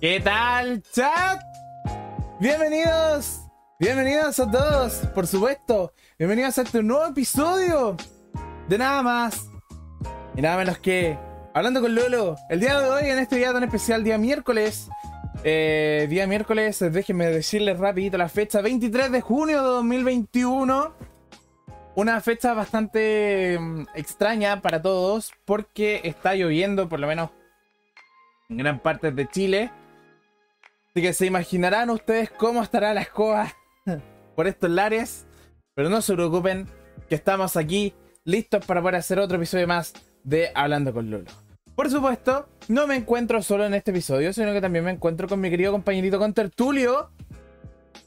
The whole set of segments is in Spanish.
¿Qué tal, chat? Bienvenidos, bienvenidos a todos, por supuesto. Bienvenidos a este nuevo episodio de nada más y nada menos que Hablando con Lolo. El día de hoy, en este día tan especial, día miércoles. eh, día miércoles, déjenme decirles rapidito la fecha, 23 de junio de 2021. Una fecha bastante mm, extraña para todos porque está lloviendo, por lo menos en gran parte de Chile. Así que se imaginarán ustedes cómo estará la escoba por estos lares. Pero no se preocupen, que estamos aquí listos para poder hacer otro episodio más de Hablando con Lolo. Por supuesto, no me encuentro solo en este episodio, sino que también me encuentro con mi querido compañerito con Tertulio.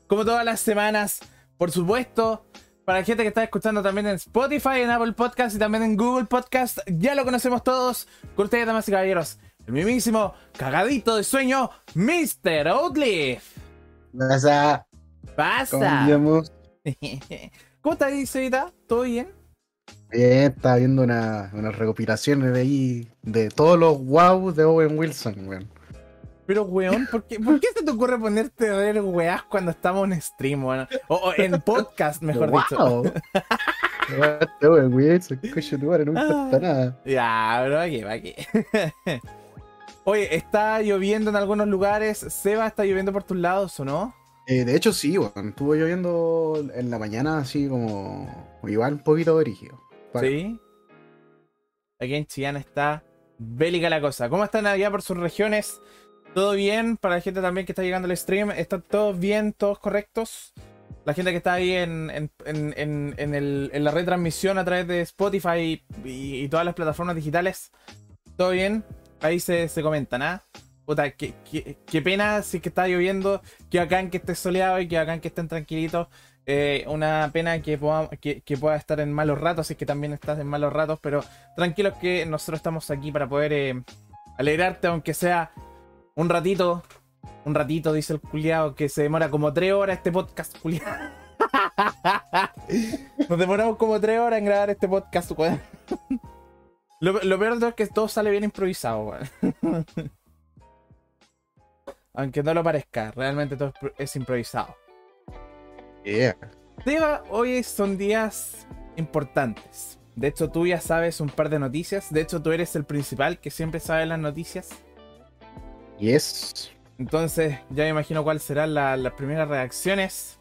Como todas las semanas, por supuesto. Para la gente que está escuchando también en Spotify, en Apple Podcast y también en Google Podcast, ya lo conocemos todos. Con ustedes, damas y caballeros, el mismísimo cagadito de sueño, Mr. Outlive. Pasa. Pasa. ¿Cómo estás, Isevita? ¿Todo bien? Bien, estaba viendo una- unas recopilaciones de ahí de todos los wow de Owen Wilson, weón. Pero, weón, ¿por qué, por qué se te ocurre ponerte a ver weás cuando estamos en stream, weón? O, o en podcast, mejor dicho. wow. Este Owen Wilson, coño, no me Ah. importa nada. Ya, bro, aquí, aquí. Oye, está lloviendo en algunos lugares. Seba, ¿está lloviendo por tus lados o no? Eh, de hecho, sí, weón. Estuvo lloviendo en la mañana, así como. Igual un poquito brígido. Para- Sí. Aquí en Chillán está bélica la cosa. ¿Cómo están allá por sus regiones? ¿Todo bien? Para la gente también que está llegando al stream, ¿están todos bien? ¿Todos correctos? La gente que está ahí en, en, en, en- en el- en la retransmisión a través de Spotify y, y todas las plataformas digitales, ¿todo bien? Ahí se, se comentan, ¿ah? Puta, qué, qué- qué pena si es que está lloviendo, que bacán que esté soleado y que bacán que estén tranquilitos. Eh, una pena que pueda, que pueda estar en malos ratos, si es que también estás en malos ratos, pero tranquilos que nosotros estamos aquí para poder eh, alegrarte, aunque sea un ratito. Un ratito, dice el culiado, que se demora como tres horas este podcast, culiado. Nos demoramos como tres horas en grabar este podcast, weón. Lo, lo peor de todo es que todo sale bien improvisado, weón. Aunque no lo parezca, realmente todo es pro- es improvisado. Yeah. Seba, hoy son días importantes. De hecho, tú ya sabes un par de noticias. De hecho, tú eres el principal que siempre sabe las noticias. Yes. Entonces, ya me imagino cuáles serán la- las primeras reacciones.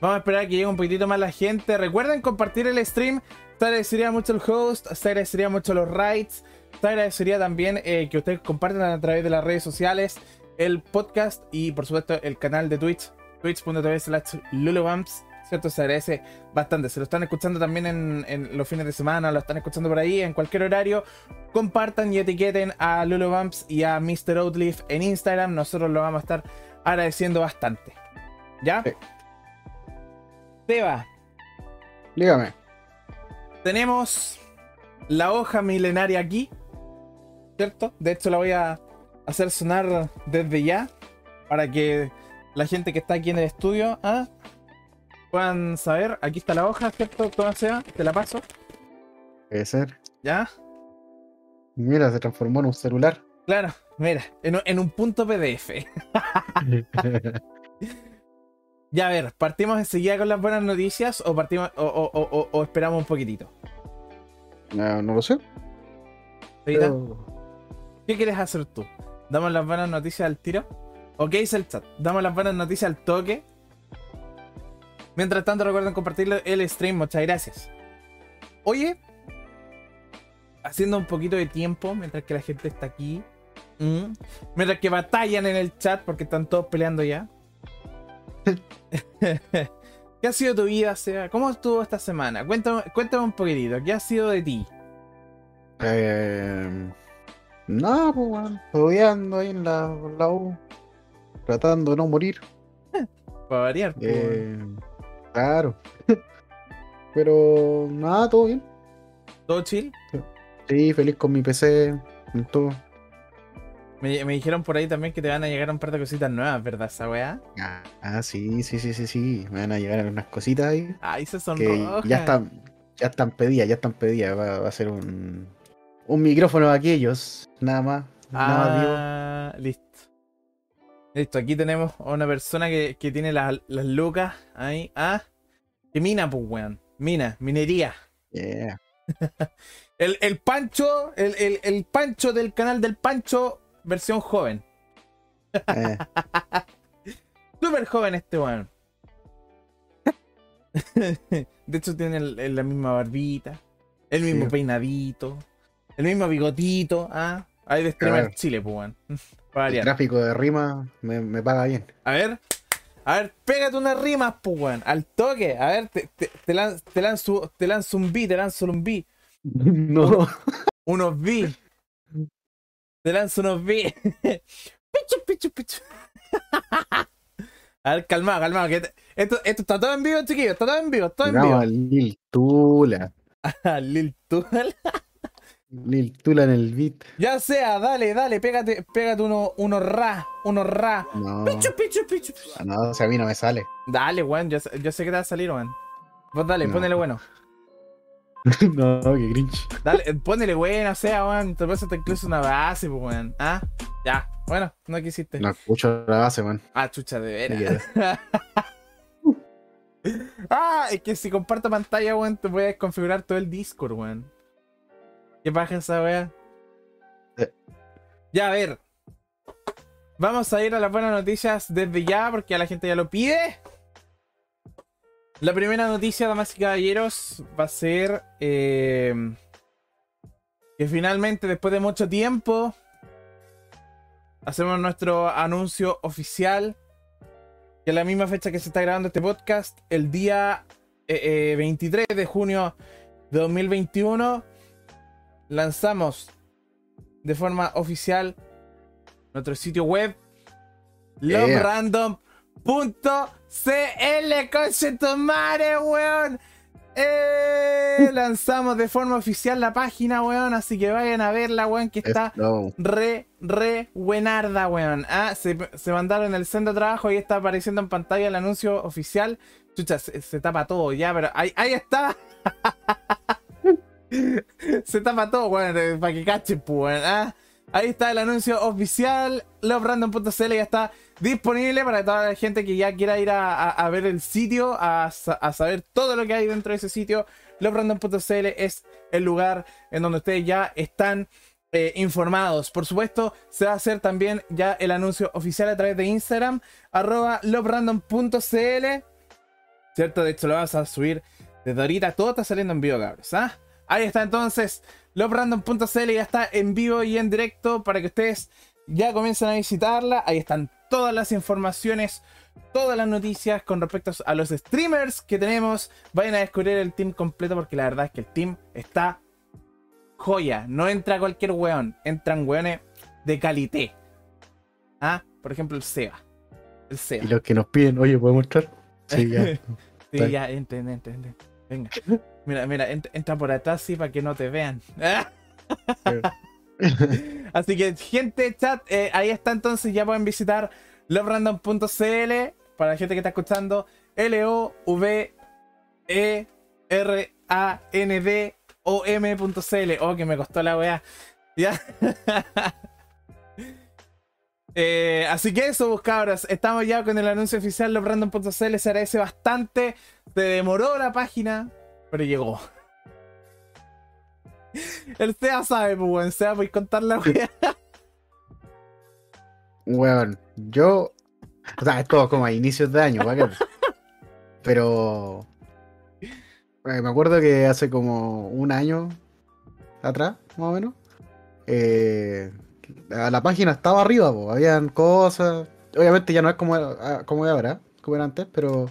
Vamos a esperar a que llegue un poquitito más la gente. Recuerden compartir el stream. Te agradecería mucho el host. Te agradecería mucho los rights. Te agradecería también eh, que ustedes compartan a través de las redes sociales el podcast y, por supuesto, el canal de Twitch. Twitch.tv slash lulubumps. ¿Cierto? Se agradece bastante. Se lo están escuchando también en, en los fines de semana. Lo están escuchando por ahí en cualquier horario compartan y etiqueten a Lulubumps y a Mr. Outlive en Instagram. Nosotros lo vamos a estar agradeciendo bastante. ¿Ya? Sí. Seba, Dígame. Tenemos la hoja milenaria aquí. ¿Cierto? De hecho, la voy a hacer sonar desde ya. Para que la gente que está aquí en el estudio ah, puedan saber. Aquí está la hoja, ¿cierto? Toma, Seba, te la paso. Puede ser. ¿Ya? Mira, se transformó en un celular. Claro, mira, en, un- en un punto PDF. Ya, a ver, ¿partimos enseguida con las buenas noticias o partimos o, o- o- o- o esperamos un poquitito? no, no lo sé. Pero- ¿Qué quieres hacer tú? ¿Damos las buenas noticias al tiro? ¿O qué dice el chat? ¿Damos las buenas noticias al toque? Mientras tanto, recuerden compartir el stream. Muchas gracias. Oye, haciendo un poquito de tiempo mientras que la gente está aquí. ¿m? Mientras que batallan en el chat porque están todos peleando ya. ¿Qué ha sido tu vida, Seba? ¿Cómo estuvo esta semana? Cuéntame, cuéntame un poquitito. ¿Qué ha sido de ti? Eh, no, pues, weón. Estudiando ahí en la, la U. Tratando de no morir. Para variar. pues. Eh, claro. Pero nada, todo bien. ¿Todo chill? Sí, feliz con mi PC. con todo. Me, me dijeron por ahí también que te van a llegar un par de cositas nuevas, ¿verdad, esa weá? Ah, ah, sí, sí, sí, sí, sí. Me van a llegar unas cositas ahí. Ay, se Que sonroja. ya están, ya están pedidas, ya están pedidas. Va, va a ser un, un micrófono de aquellos. Nada más. Nada más digo. Ah, listo. Listo, aquí tenemos a una persona que, que tiene las, las lucas ahí. Ah, que mina, pues, weón. Mina, minería. Yeah. El, el Pancho, el, el, el Pancho del canal del Pancho, versión joven. Eh, Súper joven este weón. De hecho, tiene el- el- la misma barbita, el mismo Sí. peinadito, el mismo bigotito. Ah, hay de streamer Claro. Chile, pues, weón. El tráfico de rima me, me paga bien. A ver, a ver, pégate unas rimas, pues, weón. Al toque. A ver, te, te, te lan- te lanzo, te lanzo un beat, te lanzo un beat. No. Unos beats. Te lanzo unos beats. pichu, pichu, pichu. A ver, calmado, calmado. Que te- esto, esto está todo en vivo, chiquillos. Está todo en vivo, todo en vivo. Lil Tula. Lil Tual. Lil Tula en el beat. Ya sea, dale, dale, pégate, pégate uno, uno ra, uno ra. No. Pichu, pichu, pichu. No, o sea, a mí no me sale. Dale, weón, yo, sé- yo sé que te va a salir, weón. Vos dale, No. ponele bueno. no, qué cringe. Dale, eh, ponele bueno, o sea, weón. Te pasa incluso una base, pues, weón. Ah, ya. Bueno, no quisiste. No escucho la base, man. Ah, chucha, de veras. ah, es que si comparto pantalla, weón, te voy a desconfigurar todo el Discord, weón. ¿Qué pasa esa weá? Eh. Ya, a ver. Vamos a ir a las buenas noticias desde ya, porque a la gente ya lo pide. La primera noticia, damas y caballeros, va a ser eh, que finalmente, después de mucho tiempo, hacemos nuestro anuncio oficial. Que a la misma fecha que se está grabando este podcast, el día eh, eh, 23 de junio de 2021, lanzamos de forma oficial nuestro sitio web Yeah. Conche tu madre, weón. Eh, lanzamos de forma oficial la página, weón. Así que vayan a verla, weón, que está No. re, re buenarda, weón. Ah, se, se mandaron el centro de trabajo y está apareciendo en pantalla el anuncio oficial. Chucha, se, se tapa todo ya, pero ahí, ahí está. se tapa todo, weón, para que cachen, pues, weón. Ah, ahí está el anuncio oficial. Loverandom.cl ya está disponible para toda la gente que ya quiera ir a, ver el sitio, a saber todo lo que hay dentro de ese sitio. Loverandom.cl es el lugar en donde ustedes ya están eh, informados. Por supuesto, se va a hacer también ya el anuncio oficial a través de Instagram, arroba loverandom.cl. ¿Cierto? De hecho, lo vas a subir desde ahorita. Todo está saliendo en vivo, cabros. ¿ah? Ahí está entonces. Loverandom.cl ya está en vivo y en directo para que ustedes ya comiencen a visitarla. Ahí están todas las informaciones, todas las noticias con respecto a los streamers que tenemos. Vayan a descubrir el team completo porque la verdad es que el team está joya. No entra cualquier weón. Entran weones de calité. Ah, por ejemplo, el Seba. El Seba. Y los que nos piden, oye, ¿podemos entrar? Sí, ya. Sí, ya, entra, entra. Venga. Mira, mira, ent- entra por atrás, sí, para que no te vean. Así que, gente, chat, eh, ahí está entonces, ya pueden visitar loverandom.cl para la gente que está escuchando. L-O-V-E-R-A-N-D-O-M.cl. Oh, que me costó la weá. Ya. Eh, así que eso, pues, cabros. Estamos ya con el anuncio oficial. Loverandom.cl se agradece bastante. Se demoró la página, pero llegó. El SEA sabe, pues, weón. SEA, a contar la wea. Weón, yo. O sea, es todo como a inicios de año, ¿para qué? Pero. eh, me acuerdo que hace como un año atrás, más o menos. eh, la, página estaba arriba, po, habían cosas. Obviamente ya no es como, ah, como ahora, como era antes, pero.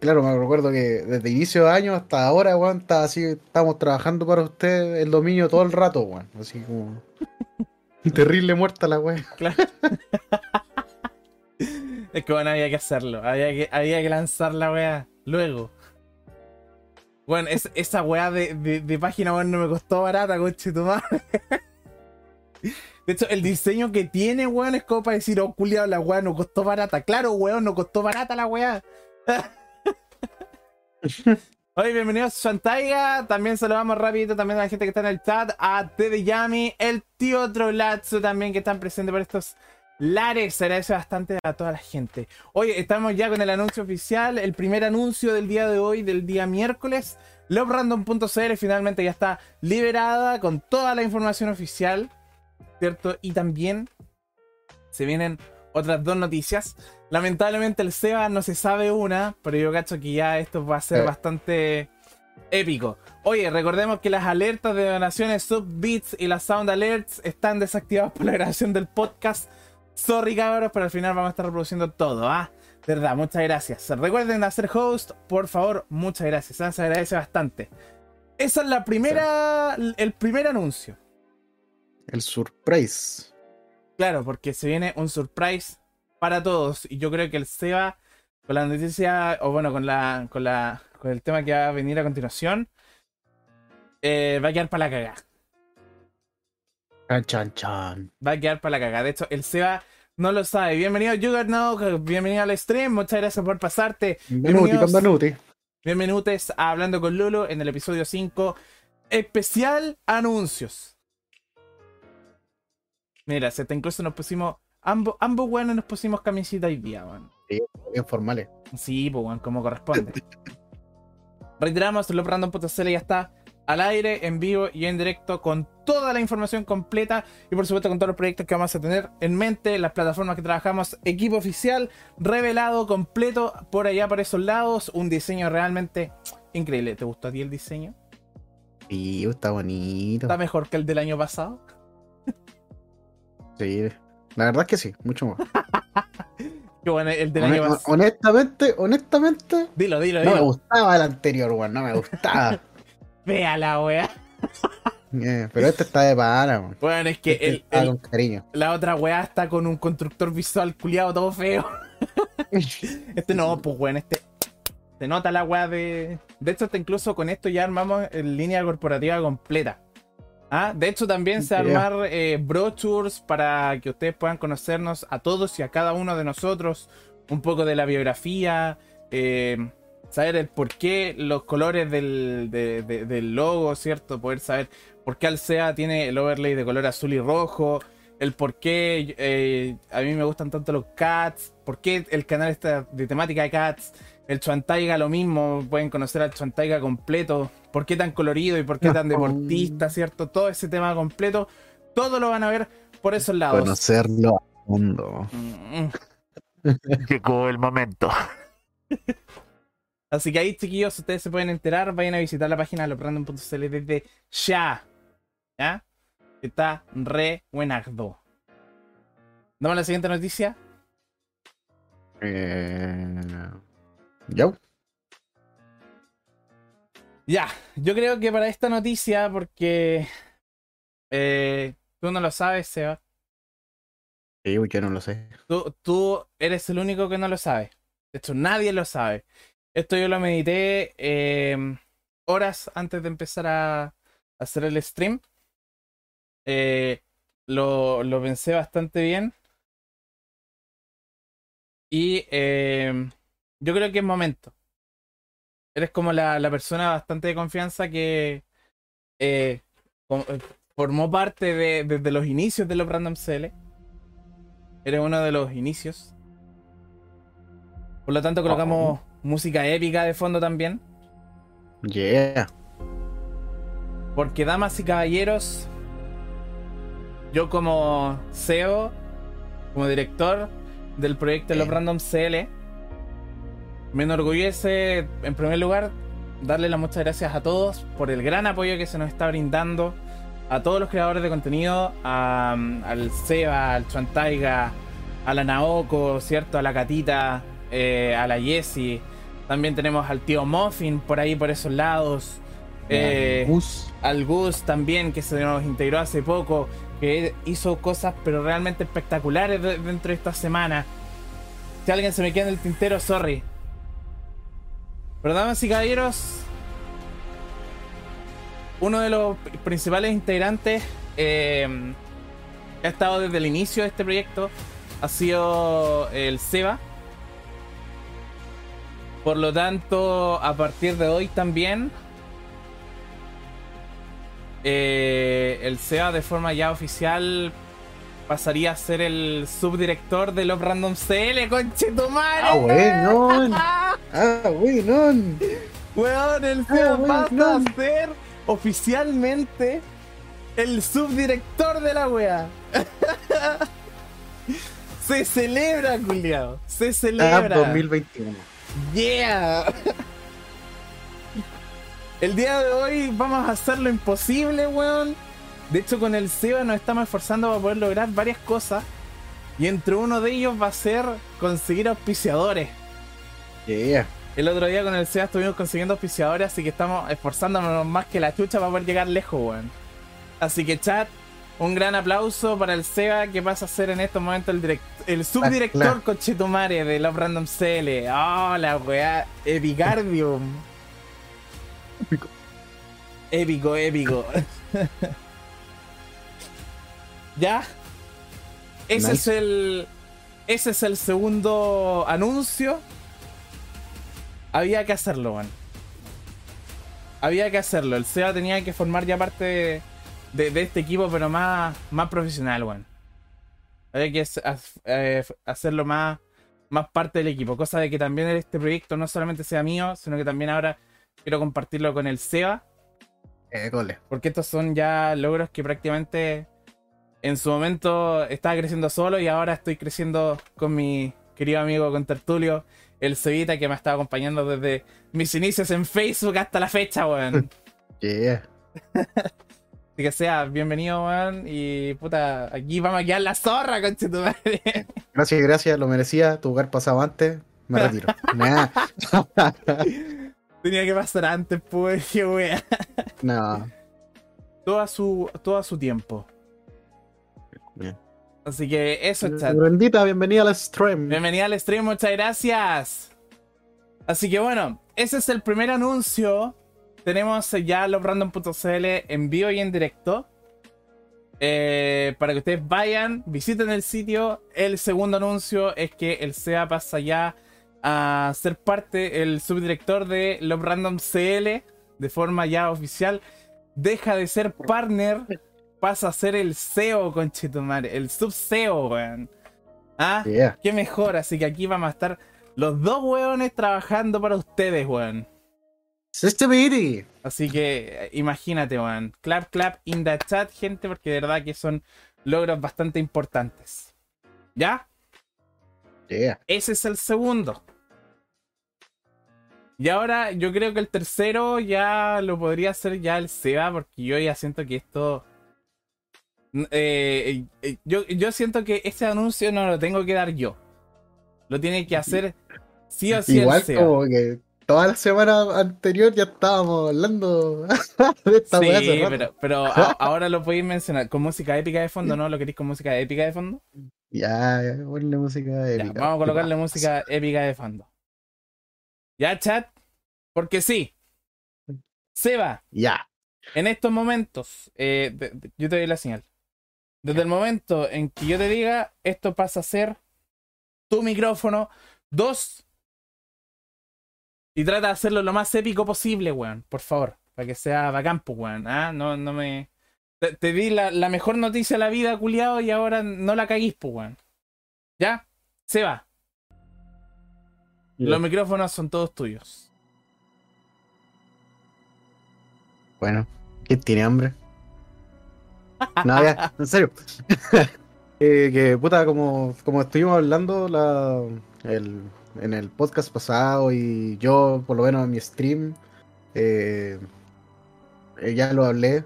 Claro, me recuerdo que desde inicio de año hasta ahora, weón, está así, estamos trabajando para usted el dominio todo el rato, weón. Así como. Terrible muerta la weón. Claro. es que bueno, había que hacerlo. Había que, había que lanzar la wea luego. Bueno, es, esa weá de, de, de página weón no me costó barata, coche tu madre. De hecho, el diseño que tiene, weón, es como para decir, oh, culiao, la weá no costó barata. Claro, weón, no costó barata la weá. Hoy, bienvenidos a Shantaiga. También saludamos rapidito también a la gente que está en el chat. A Tede Yami, el tío Trolazo también que están presentes por estos Lares. Agradece bastante a toda la gente. Oye, estamos ya con el anuncio oficial. El primer anuncio del día de hoy, del día miércoles. LoveRandom.cl finalmente ya está liberada con toda la información oficial. ¿Cierto? Y también se vienen otras dos noticias. Lamentablemente el SEBA no se sabe una, pero yo cacho que ya esto va a ser Eh. bastante épico. Oye, recordemos que las alertas de donaciones Subbeats y las Sound Alerts están desactivadas por la grabación del podcast. Sorry cabros, pero al final vamos a estar reproduciendo todo, ¿ah? De verdad, muchas gracias. Recuerden hacer host, por favor, muchas gracias. Se agradece bastante. Esa es la primera, el primer anuncio. El surprise. Claro, porque se viene un surprise para todos. Y yo creo que el Seba, con la noticia, o bueno, con la. con la. con el tema que va a venir a continuación, eh, va a quedar para la cagada. Chan, chan, chan. Va a quedar para la cagada. De hecho, el Seba no lo sabe. Bienvenido, Juggernaut. Bienvenido al stream. Muchas gracias por pasarte. Bienvenidos. Bienvenidos a Hablando con Lulu en el episodio 5. Especial anuncios. Mira, se te incluso nos pusimos. Ambos, ambos weones nos pusimos camisita hoy día, weón. Bien formales. Sí, pues weón, como corresponde. Reiteramos, LoveRandom.cl ya está al aire, en vivo y en directo con toda la información completa y por supuesto con todos los proyectos que vamos a tener en mente, las plataformas que trabajamos, equipo oficial, revelado completo por allá, por esos lados, un diseño realmente increíble. ¿Te gustó a ti el diseño? Sí, está bonito. ¿Está mejor que el del año pasado? Sí. La verdad es que sí, mucho más. Qué bueno, el del Hone- año pasado. honestamente, honestamente, Dilo, dilo, no me dilo. gustaba el anterior, weón. No me gustaba. Véala, wea. Eh, pero este está de pana, weón. Bueno, es que Este el, el- con cariño. la otra weá está con un constructor visual culiado todo feo. Este no, pues bueno, este. Se nota la weá de. De hecho, hasta incluso con esto ya armamos en línea corporativa completa. Ah, de hecho, también se armar eh, brochures para que ustedes puedan conocernos a todos y a cada uno de nosotros. Un poco de la biografía. eh, saber el por qué, los colores del, de- de- del logo, ¿cierto? Poder saber por qué Alsea tiene el overlay de color azul y rojo. El por qué eh, a mí me gustan tanto los cats. Por qué el canal está de temática de cats. El Chuantaiga lo mismo. Pueden conocer al Chuantaiga completo. Por qué tan colorido y por qué tan deportista, ¿cierto? Todo ese tema completo. Todo lo van a ver por esos lados. Conocerlo a fondo. Llegó el momento. Así que ahí, chiquillos, ustedes se pueden enterar. Vayan a visitar la página de loprandom.cl desde ya. ¿Ya? Está re buenardo. Damos la siguiente noticia. Eh... Ya. Ya, yo creo que para esta noticia, porque eh, tú no lo sabes, Seba. Sí, yo no lo sé. Tú, tú eres el único que no lo sabe. De hecho, nadie lo sabe. Esto yo lo medité eh, horas antes de empezar a hacer el stream. Eh, lo, lo pensé bastante bien. Y eh, yo creo que es momento. Eres como la, la persona bastante de confianza que eh, eh, formó parte de, desde los inicios de los Random CL. Eres uno de los inicios. Por lo tanto, colocamos música épica de fondo también. Yeah. Porque, damas y caballeros, yo como CEO, como director del proyecto de los. Random CL, me enorgullece, en primer lugar, darle las muchas gracias a todos por el gran apoyo que se nos está brindando, a todos los creadores de contenido, a- al Seba, al Chuantaiga, a la Naoko, ¿cierto? A la Catita, eh, a la Jessie. También tenemos al tío Muffin por ahí, por esos lados. Eh, Gus. al Gus también, que se nos integró hace poco, que hizo cosas pero realmente espectaculares de- dentro de esta semana. Si alguien se me queda en el tintero, sorry. Pero damas y caballeros, uno de los principales integrantes eh, que ha estado desde el inicio de este proyecto ha sido el Seba. Por lo tanto, a partir de hoy también eh, el SEA de forma ya oficial pasaría a ser el subdirector de los Random CL, conchetumare. Ah, weón. Ah, weón. Weón, el Ah, Seba weón, pasa a ser oficialmente el subdirector de la wea. Se celebra, culiao. Se Ah, celebra. 2021. Yeah. El día de hoy vamos a hacer lo imposible, weón. De hecho, con el SEBA nos estamos esforzando para poder lograr varias cosas. Y entre uno de ellos va a ser conseguir auspiciadores. Yeah. El otro día con el SEBA estuvimos consiguiendo auspiciadores, así que estamos esforzándonos más que la chucha para poder llegar lejos, weón. Así que, chat, un gran aplauso para el SEBA que pasa a ser en estos momentos el, direct- el subdirector claro. Conchetumare de Love Random CL. Oh, la weá, Epicardium. Épico. Épico, épico. ¿Ya? Ese Nice. es el. Ese es el segundo anuncio. Había que hacerlo, weón. Había que hacerlo. El SEA tenía que formar ya parte de, de- de este equipo, pero más, más profesional, weón. Había que eh, hacerlo más, más parte del equipo. Cosa de que también este proyecto no solamente sea mío, sino que también ahora quiero compartirlo con el SEBA. Eh, cole. Porque estos son ya logros que prácticamente en su momento estaba creciendo solo y ahora estoy creciendo con mi querido amigo con Tertulio, el Cevita, que me ha estado acompañando desde mis inicios en Facebook hasta la fecha, weón. Yeah. Así que sea, bienvenido, weón. Y puta, aquí vamos a quedar la zorra, conche tu madre. Gracias, gracias, lo merecía. Tu lugar pasado antes. Me retiro. Nah. Tenía que pasar antes, pues, qué wea. no. Todo a su, todo a su tiempo. Así que eso, chat. Bendita, bienvenida al stream. Bienvenida al stream, muchas gracias. Así que bueno, ese es el primer anuncio. Tenemos ya los random.cl en vivo y en directo. Eh, para que ustedes vayan, visiten el sitio. El segundo anuncio es que el SEA pasa ya a ser parte, el subdirector de Love Random CL de forma ya oficial. Deja de ser partner, pasa a ser el CEO, conchetumare, el sub-CEO, weón. ¿Ah? Yeah. Qué mejor, así que aquí vamos a estar los dos weones trabajando para ustedes, weón. Sister Así que eh, imagínate, weón. Clap, clap in the chat, gente, porque de verdad que son logros bastante importantes. ¿Ya? Yeah. Ese es el segundo. Y ahora yo creo que el tercero ya lo podría hacer ya el Seba, porque yo ya siento que esto... eh, eh, yo, yo siento que este anuncio no lo tengo que dar yo. Lo tiene que hacer sí o sí Igual el Seba. como que toda la semana anterior ya estábamos hablando de esta Sí, pero, pero a- ahora lo podéis mencionar con música épica de fondo, ¿no? ¿Lo queréis con música épica de fondo? Ya, ya, ponle música Ya, épica. vamos a colocarle ¿Qué música épica de fondo. Ya, chat. Porque sí. Seba, pasa? Ya. en estos momentos, eh, yo te doy la señal. Desde el momento en que yo te diga, esto pasa a ser tu micrófono. Dos. Y trata de hacerlo lo más épico posible, weón. Por favor. Para que sea bacán, pues, weón. Ah, no, no me. Te, te di la, la mejor noticia de la vida, culiado, y ahora no la caguís, pues, weón. ¿Ya? Se va. Los micrófonos son todos tuyos. Bueno, ¿quién tiene hambre? No, ya, en serio. Eh, que puta, como, como estuvimos hablando la, el- en el podcast pasado y yo, por lo menos en mi stream, eh, eh, ya lo hablé,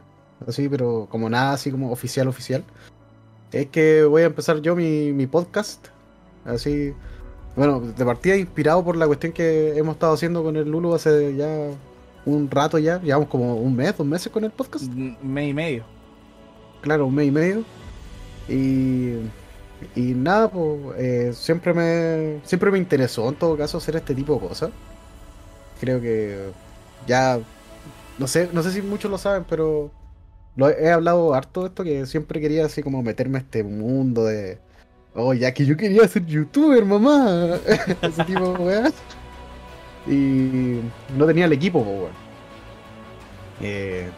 así, pero como nada así como oficial, oficial. Es que voy a empezar yo mi, mi podcast, así, bueno, de partida inspirado por la cuestión que hemos estado haciendo con el Lulu hace ya un rato ya, llevamos como un mes, dos meses con el podcast. Un mes y medio. Claro, un mes y medio. Y, y nada, pues siempre me siempre me interesó en todo caso hacer este tipo de cosas. Creo que ya no sé, no sé si muchos lo saben, pero lo he, hablado harto de esto que siempre quería así como meterme a este mundo de oh, ya que yo quería ser youtuber, mamá. Ese tipo de. Y no tenía el equipo, pues. Eh,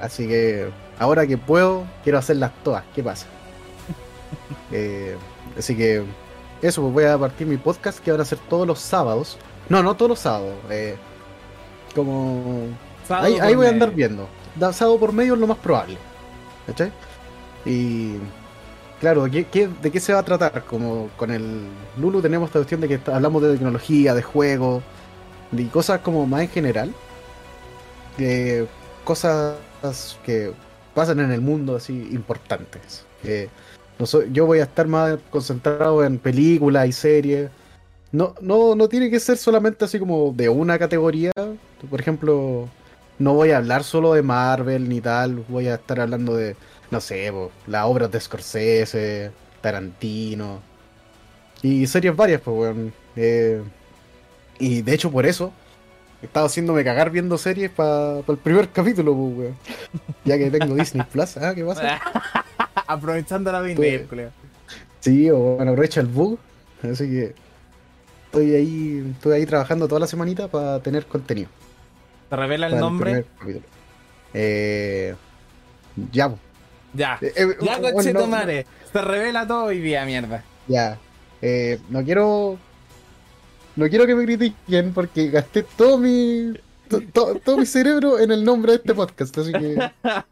así que ahora que puedo, quiero hacerlas todas. ¿Qué pasa? Eh, así que eso, pues voy a partir mi podcast que van a ser todos los sábados. No, no todos los sábados. eh, como Sábado ahí, ahí voy a andar viendo. Sábado por medio es lo más probable. ¿Cachai? Y claro, ¿de qué, de qué se va a tratar? Como con el Lulu tenemos esta cuestión de que hablamos de tecnología, de juegos, de cosas como más en general. De cosas que pasan en el mundo así importantes. Yo voy a estar más concentrado en películas y series. No, no, no tiene que ser solamente así como de una categoría. Por ejemplo, no voy a hablar solo de Marvel ni tal. Voy a estar hablando de, no sé, las obras de Scorsese, Tarantino. Y series varias, pues, weón. Eh, y de hecho, por eso, he estado haciéndome cagar viendo series para el primer capítulo, pues, weón. Ya que tengo Disney Plus. Ah, ¿qué pasa? Aprovechando la Pues- vinil, culeo. Sí, o bueno, aprovecha el bug. Así que estoy ahí, estoy ahí trabajando toda la semanita para tener contenido. ¿Te revela el nombre? capítulo. Eh, ya, po. Ya. Eh, eh, Ya, bueno, conche no- madre. Se revela todo hoy día, mierda. Ya. Eh, no quiero. No quiero que me critiquen porque gasté todo mi. to- to- todo mi cerebro en el nombre de este podcast, así que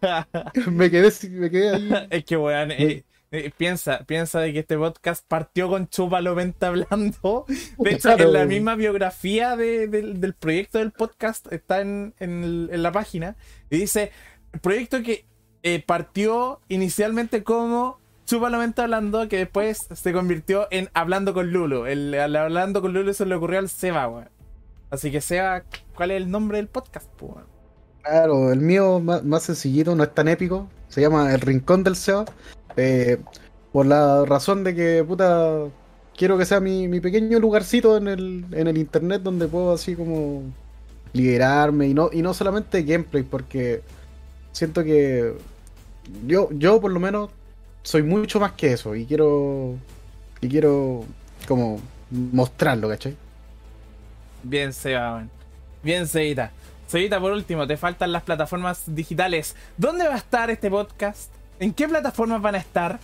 me quedé, me quedé ahí. Es que, weón, eh, eh, piensa, piensa de que este podcast partió con Chúpalo Venta hablando. De hecho, Claro, en la misma biografía de- del, del proyecto del podcast está en, en el- en la página. Y dice, proyecto que eh, partió inicialmente como Chúpalo Venta hablando, que después se convirtió en Hablando con Lulu. El, Hablando con Lulu se le ocurrió al Seba, weón. Así que Seba, ¿cuál es el nombre del podcast, po, weón? Claro, el mío más, más sencillito, no es tan épico. Se llama El Rincón del Seba. eh, por la razón de que, puta, quiero que sea mi, mi pequeño lugarcito en el, en el internet donde puedo así como liberarme y no, y no solamente gameplay, porque siento que yo, yo por lo menos soy mucho más que eso y quiero, y quiero como mostrarlo, ¿cachai? Bien, Seba. Bien, Sebita. Sebita, por último, te faltan las plataformas digitales. ¿Dónde va a estar este podcast? ¿En qué plataformas van a estar?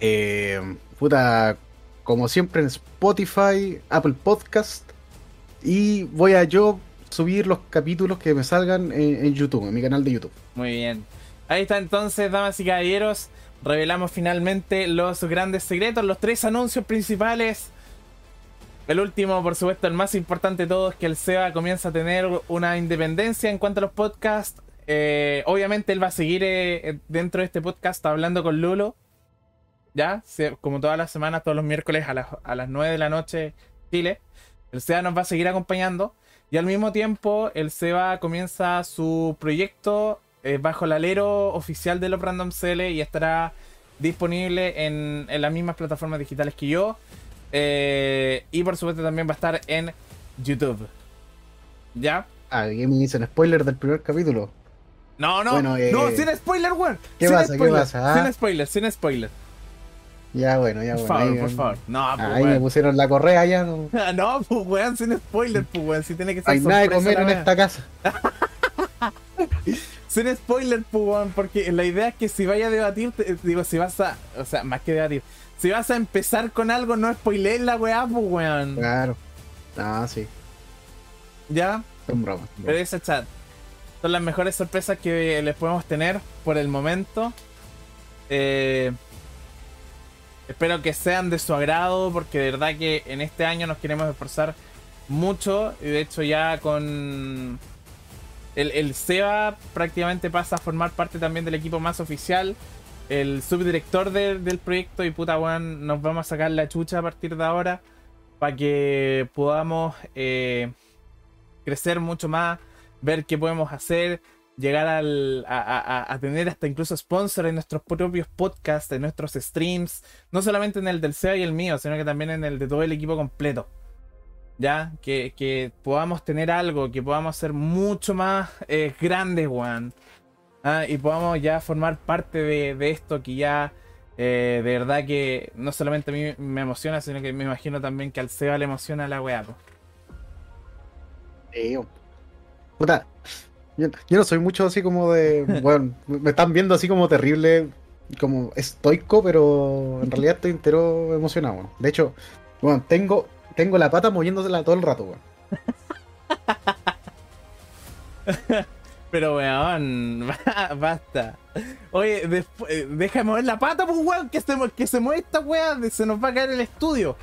Eh, puta, como siempre en Spotify, Apple Podcast. Y voy a yo subir los capítulos que me salgan en, en YouTube, en mi canal de YouTube. Muy bien. Ahí está entonces, damas y caballeros. Revelamos finalmente los grandes secretos, los tres anuncios principales. El último, por supuesto, el más importante de todos, que el SEBA comienza a tener una independencia en cuanto a los podcasts. Eh, obviamente él va a seguir eh, dentro de este podcast hablando con Lulo. Ya, como todas las semanas, todos los miércoles a las, a las 9 de la noche, Chile. El SEBA nos va a seguir acompañando. Y al mismo tiempo, el SEBA comienza su proyecto eh, bajo el alero oficial de los Random y estará disponible en, en las mismas plataformas digitales que yo. Eh, y por supuesto también va a estar en YouTube. ¿Ya? Ah, ¿qué me dicen? Spoiler del primer capítulo. No, no, Bueno, eh, no, sin spoiler, weón. ¿qué Sin pasa? ¿Qué spoiler, pasa? Ah. Sin spoiler, sin spoiler. Ya, bueno, ya, Por bueno. favor, ahí, por favor. No, pues, Ahí me weón. pusieron la correa ya. No No, pues weón, sin spoiler, pues weón. Si tiene que ser hay nada de comer en esta casa. Sin spoiler, weón, porque la idea es que si vaya a debatir, te- digo, si vas a, o sea, más que debatir, si vas a empezar con algo, no spoiler la weá, pues, weón. Claro. Ah, sí. ¿Ya? Son bromas. son Pero ese chat. Son las mejores sorpresas que les podemos tener por el momento. Eh, espero que sean de su agrado, porque de verdad que en este año nos queremos esforzar mucho. Y de hecho ya con... El, SEBA prácticamente pasa a formar parte también del equipo más oficial. El subdirector de- del proyecto y puta weón, nos vamos a sacar la chucha a partir de ahora. Para que podamos eh, crecer mucho más, ver qué podemos hacer, llegar al, a, tener hasta incluso sponsor en nuestros propios podcasts, en nuestros streams, no solamente en el del SEA y el mío, sino que también en el de todo el equipo completo. Ya, que, que podamos tener algo, que podamos ser mucho más eh, grandes, weón. Ah, y podamos ya formar parte de, de esto que ya eh, de verdad que no solamente a mí me emociona, sino que me imagino también que al SEA le emociona la weá. Puta, yo, yo no soy mucho así como de. Bueno, me están viendo así como terrible como estoico, pero en realidad estoy entero emocionado. De hecho, bueno, tengo, tengo la pata moviéndosela todo el rato, weón. Pero weón, ba- basta. Oye, despu- eh, deja de mover la pata, pues weón, que se, que se mueve esta weá, se nos va a caer el estudio.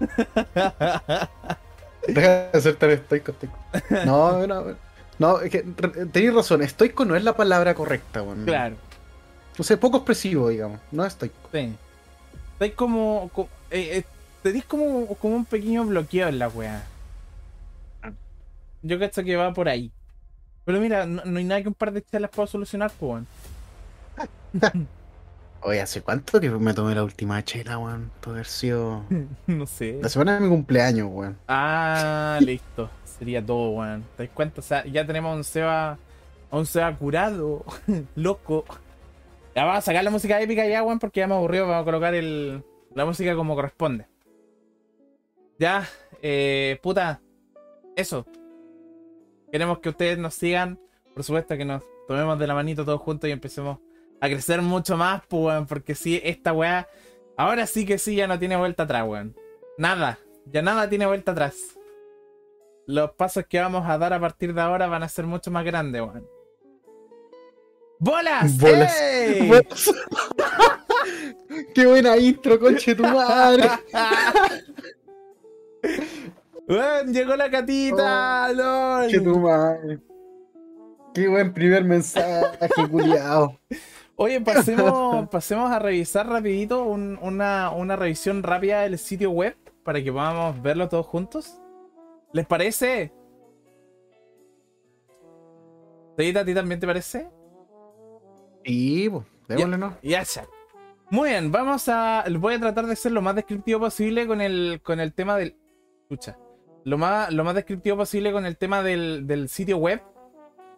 Deja de ser tan estoico, estoico. No, no, no, es que tenéis razón, estoico no es la palabra correcta, weón. Claro, O sea, poco expresivo, digamos, no estoico. sí. Estáis como. co- eh, eh, tenéis como, como un pequeño bloqueo en la weá. Yo creo que va por ahí. Pero mira, no, no hay nada que un par de charlas pueda solucionar, pues weón. Oye, ¿hace cuánto que me tomé la última chela, weón? Puede haber sido No sé. la semana de mi cumpleaños, weón. Ah, listo. Sería todo, weón. ¿Te das cuenta? O sea, ya tenemos a un Seba. A un Seba curado. loco. Ya vamos a sacar la música épica ya, weón, porque ya me aburrió. Vamos a colocar el, la música como corresponde. Ya, eh, puta. Eso. Queremos que ustedes nos sigan. Por supuesto que nos tomemos de la manito todos juntos y empecemos a crecer mucho más, pues, weón. Porque sí, esta weá. Ahora sí que sí, ya no tiene vuelta atrás, weón. Nada. Ya nada tiene vuelta atrás. Los pasos que vamos a dar a partir de ahora van a ser mucho más grandes, weón. ¡Bolas! Bolas. ¡Qué buena intro, conche tu madre! Llegó la catita, ¡Conche tu lol. madre! ¡Qué buen primer mensaje, culiao! Oye, pasemos, pasemos a revisar rapidito un- una, una revisión rápida del sitio web para que podamos verlo todos juntos. ¿Les parece? ¿Teita, a ti también te parece? Y, pues, démosle, ¿no? Ya, ya. Muy bien, vamos a. Voy a tratar de ser lo más descriptivo posible con el, con el tema del. Lo más, lo más descriptivo posible con el tema del, del sitio web.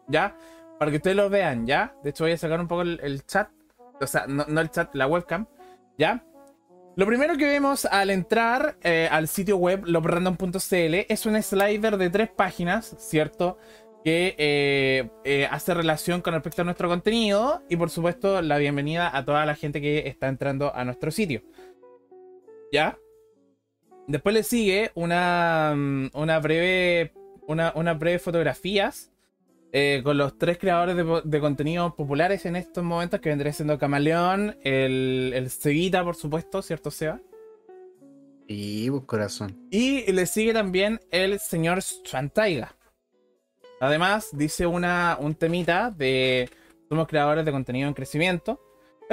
¿Ya? Para que ustedes lo vean, ¿ya? De hecho, voy a sacar un poco el, el chat. O sea, no, no el chat, la webcam. ¿Ya? Lo primero que vemos al entrar eh, al sitio web lobrandom.cl es un slider de tres páginas, ¿cierto? Que eh, eh, hace relación con respecto a nuestro contenido y por supuesto la bienvenida a toda la gente que está entrando a nuestro sitio. ¿Ya? Después le sigue una, mm, una breve una, una breve fotografías eh, con los tres creadores de, de contenido populares en estos momentos, que vendría siendo Camaleón, el, el Cevita, por supuesto, ¿cierto, Seba? Y, pues, corazón. Y le sigue también el señor Chantaiga. Además, dice una, un temita de somos creadores de contenido en crecimiento.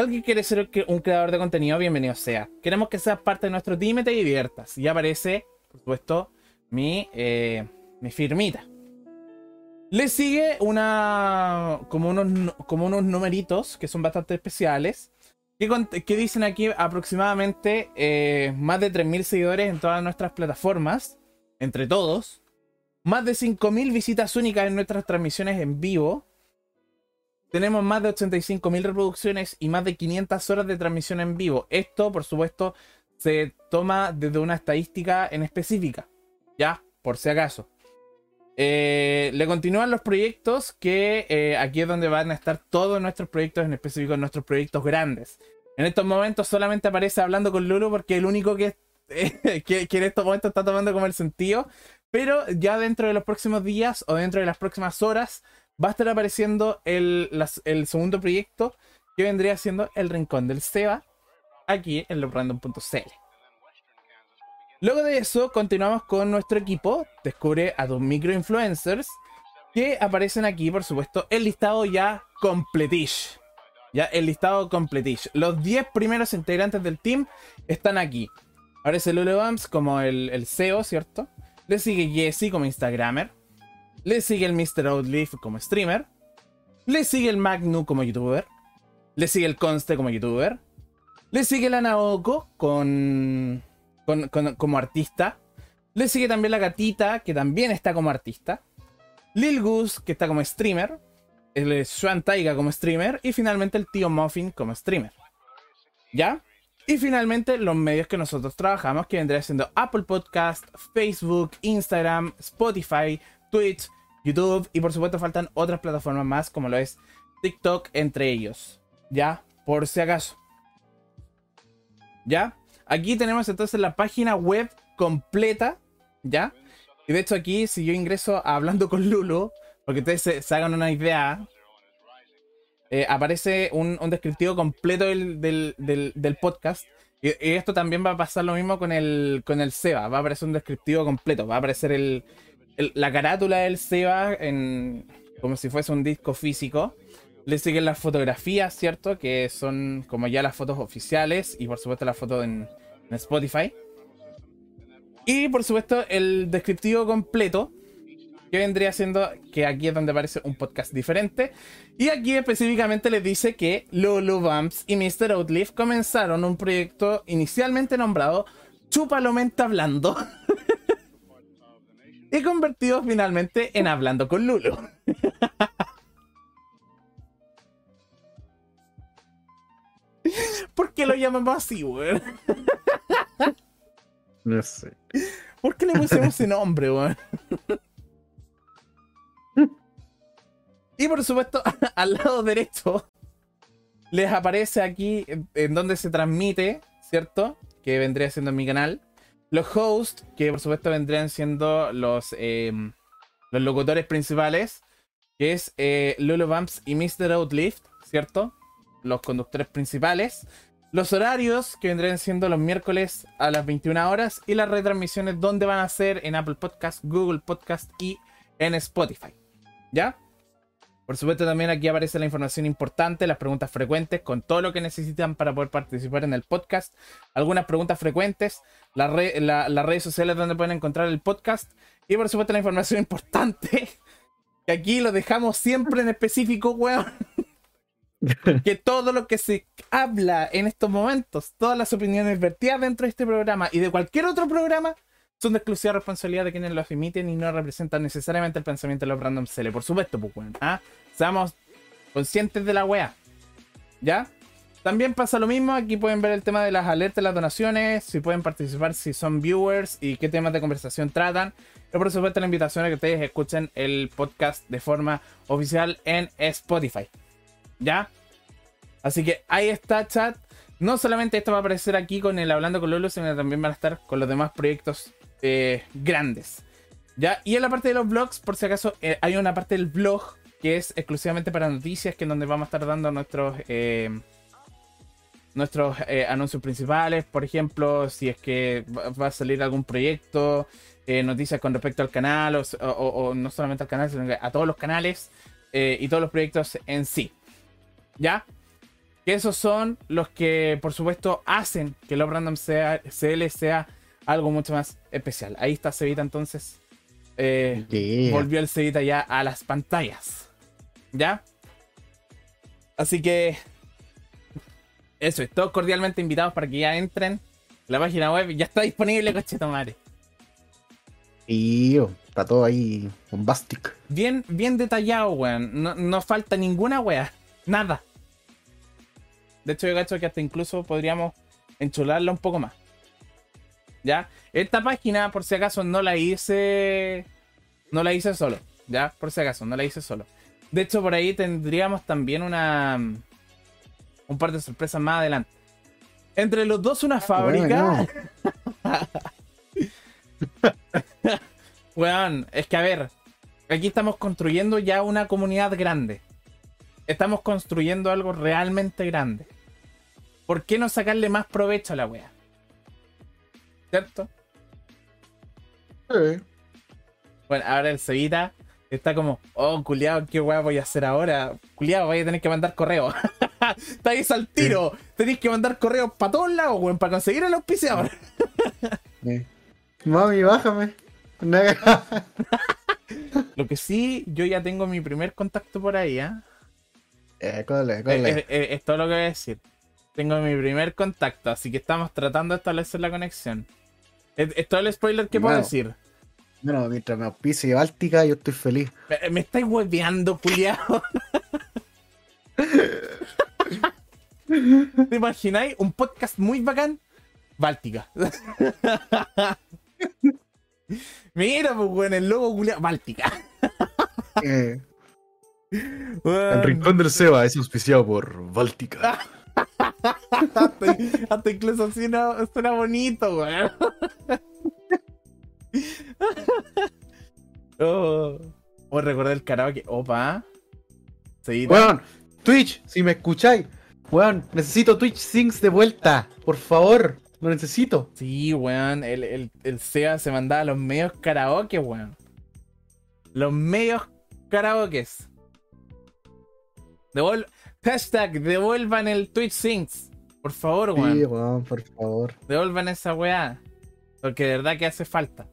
Que quiere ser un creador de contenido, bienvenido sea. Queremos que seas parte de nuestro y te diviertas. Y aparece, por supuesto, mi, eh, mi firmita. Le sigue una. como unos, como unos numeritos que son bastante especiales. Que dicen aquí aproximadamente eh, más de 3.000 seguidores en todas nuestras plataformas, entre todos. Más de 5.000 visitas únicas en nuestras transmisiones en vivo. Tenemos más de 85.000 reproducciones y más de 500 horas de transmisión en vivo. Esto, por supuesto, se toma desde una estadística en específica. Ya, por si acaso. Eh, le continúan los proyectos que eh, aquí es donde van a estar todos nuestros proyectos, en específico nuestros proyectos grandes. En estos momentos solamente aparece hablando con Lulu porque el único que, que en estos momentos está tomando como el sentido. Pero ya dentro de los próximos días o dentro de las próximas horas va a estar apareciendo el, el segundo proyecto que vendría siendo el Rincón del Seba aquí en lobrandom.cl. Luego de eso, continuamos con nuestro equipo. Descubre a dos microinfluencers que aparecen aquí, por supuesto, el listado ya completish. Ya el listado completish. Los 10 primeros integrantes del team están aquí. Aparece Lulu Bumps como el, el CEO, ¿cierto? Le sigue Jesse como Instagramer. Le sigue el Mr. Outleaf como streamer. Le sigue el Magnu como youtuber. Le sigue el Conste como youtuber. Le sigue la Naoko con, con- con- como artista. Le sigue también la gatita, que también está como artista. Lil Goose, que está como streamer. El Swan Taiga como streamer. Y finalmente el tío Muffin como streamer. ¿Ya? Y finalmente los medios que nosotros trabajamos, que vendría siendo Apple Podcast, Facebook, Instagram, Spotify, Twitch, YouTube. Y por supuesto faltan otras plataformas más, como lo es TikTok, entre ellos. ¿Ya? por si acaso. ¿Ya? Aquí tenemos entonces la página web completa, ¿ya? Y de hecho aquí, si yo ingreso a hablando con Lulu, porque ustedes se, hagan una idea, eh, aparece un, descriptivo completo del, del- del- del podcast. Y, y esto también va a pasar lo mismo con el, con el Seba. Va a aparecer un descriptivo completo. Va a aparecer el, la carátula del Seba en, como si fuese un disco físico. Le siguen las fotografías, ¿cierto? Que son como ya las fotos oficiales. Y por supuesto las fotos en, Spotify. Y por supuesto el descriptivo completo. Que vendría siendo que aquí es donde aparece un podcast diferente. Y aquí específicamente les dice que Lulu Bumps y Mr. Outlive comenzaron un proyecto inicialmente nombrado Chúpalo Mente Y convertido finalmente en Hablando con Lulu. ¿Por qué lo llamamos así, weón? No sé. ¿Por qué le pusimos ese nombre, weón? Y por supuesto, al lado derecho les aparece aquí en- en donde se transmite, ¿cierto? Que vendría siendo en mi canal. Los hosts, que por supuesto vendrían siendo los, eh, los locutores principales, que es eh, Lulu Bumps y Mr. Outlift, ¿cierto? Los conductores principales. Los horarios, que vendrían siendo los miércoles a las 21 horas. Y las retransmisiones, donde van a ser en Apple Podcast, Google Podcast y en Spotify. ¿Ya? Por supuesto, también aquí aparece la información importante, las preguntas frecuentes, con todo lo que necesitan para poder participar en el podcast. Algunas preguntas frecuentes, la re- la- las redes sociales donde pueden encontrar el podcast. Y por supuesto, la información importante, que aquí lo dejamos siempre en específico, weón. que todo lo que se habla en estos momentos, todas las opiniones vertidas dentro de este programa y de cualquier otro programa, son de exclusiva responsabilidad de quienes los emiten y no representan necesariamente el pensamiento de los random seller. Por supuesto, pues. ¿ah? Seamos conscientes de la wea. ¿Ya? También pasa lo mismo, aquí pueden ver el tema de las alertas, las donaciones, si pueden participar, si son viewers y qué temas de conversación tratan. Y por supuesto la invitación a que ustedes escuchen el podcast de forma oficial en Spotify. ¿Ya? Así que ahí está, chat. No solamente esto va a aparecer aquí con el Hablando con Lolo, sino también van a estar con los demás proyectos eh, grandes. ¿Ya? Y en la parte de los blogs, por si acaso, eh, hay una parte del blog que es exclusivamente para noticias, que es donde vamos a estar dando nuestros eh, nuestros eh, anuncios principales. Por ejemplo, si es que va a salir algún proyecto, noticias con respecto al canal, o, no solamente al canal, sino a todos los canales y todos los proyectos en sí. ¿Ya? Que esos son los que, por supuesto, hacen que Love Random sea, CL sea algo mucho más especial. Ahí está Cevita entonces. Eh, Yeah. volvió el Cevita ya a las pantallas. ¿Ya? Así que. Eso es, todos cordialmente invitados para que ya entren. La página web ya está disponible, cochetomare. Tío, está todo ahí bombastic. Bien, bien detallado, weón. No, no falta ninguna wea. Nada. De hecho, yo cacho que hasta incluso podríamos enchularla un poco más. ¿Ya? Esta página, por si acaso, no la hice. No la hice solo. ¿Ya? Por si acaso, no la hice solo. De hecho, por ahí tendríamos también una. Un par de sorpresas más adelante. Entre los dos, una fábrica. Weón, es que a ver, aquí estamos construyendo ya una comunidad grande. Estamos construyendo algo realmente grande. ¿Por qué no sacarle más provecho a la wea? ¿Cierto? Sí. Bueno, ahora el Cevita está como, oh, culiado, ¿qué wea voy a hacer ahora? Culiado, voy a tener que mandar correo. Estáis al tiro. Tenéis que mandar correos para todos lados, weón, para conseguir el auspiciador. Sí. Mami, bájame. Lo que sí, yo ya tengo mi primer contacto por ahí, ¿ah? Eh, Eh, eh, eh, es todo lo que voy a decir. Tengo mi primer contacto, así que estamos tratando de establecer la conexión. Es, es todo el spoiler que puedo Bueno. decir. Bueno, mientras me auspicie Báltica, yo estoy feliz. Me, me estáis hueveando, culiao. ¿Te imagináis? Un podcast muy bacán. Báltica. Mira, pues, weón, el logo culiao. Báltica. Eh, el rincón del Seba es auspiciado por Báltica. hasta, hasta incluso así no, suena bonito, weón. oh. oh, recordé el karaoke. Opa. Seguida. Weón, Twitch, si me escucháis. Weón, necesito Twitch Sings de vuelta. Por favor, lo necesito. Sí, weón. El, el, el SEA se mandaba los medios karaoke, weón. Los medios karaokes. Devol Hashtag, devuelvan el Twitch Sings. Por favor, weón. Sí, weón, por favor. Devuelvan esa weá. Porque de verdad que hace falta.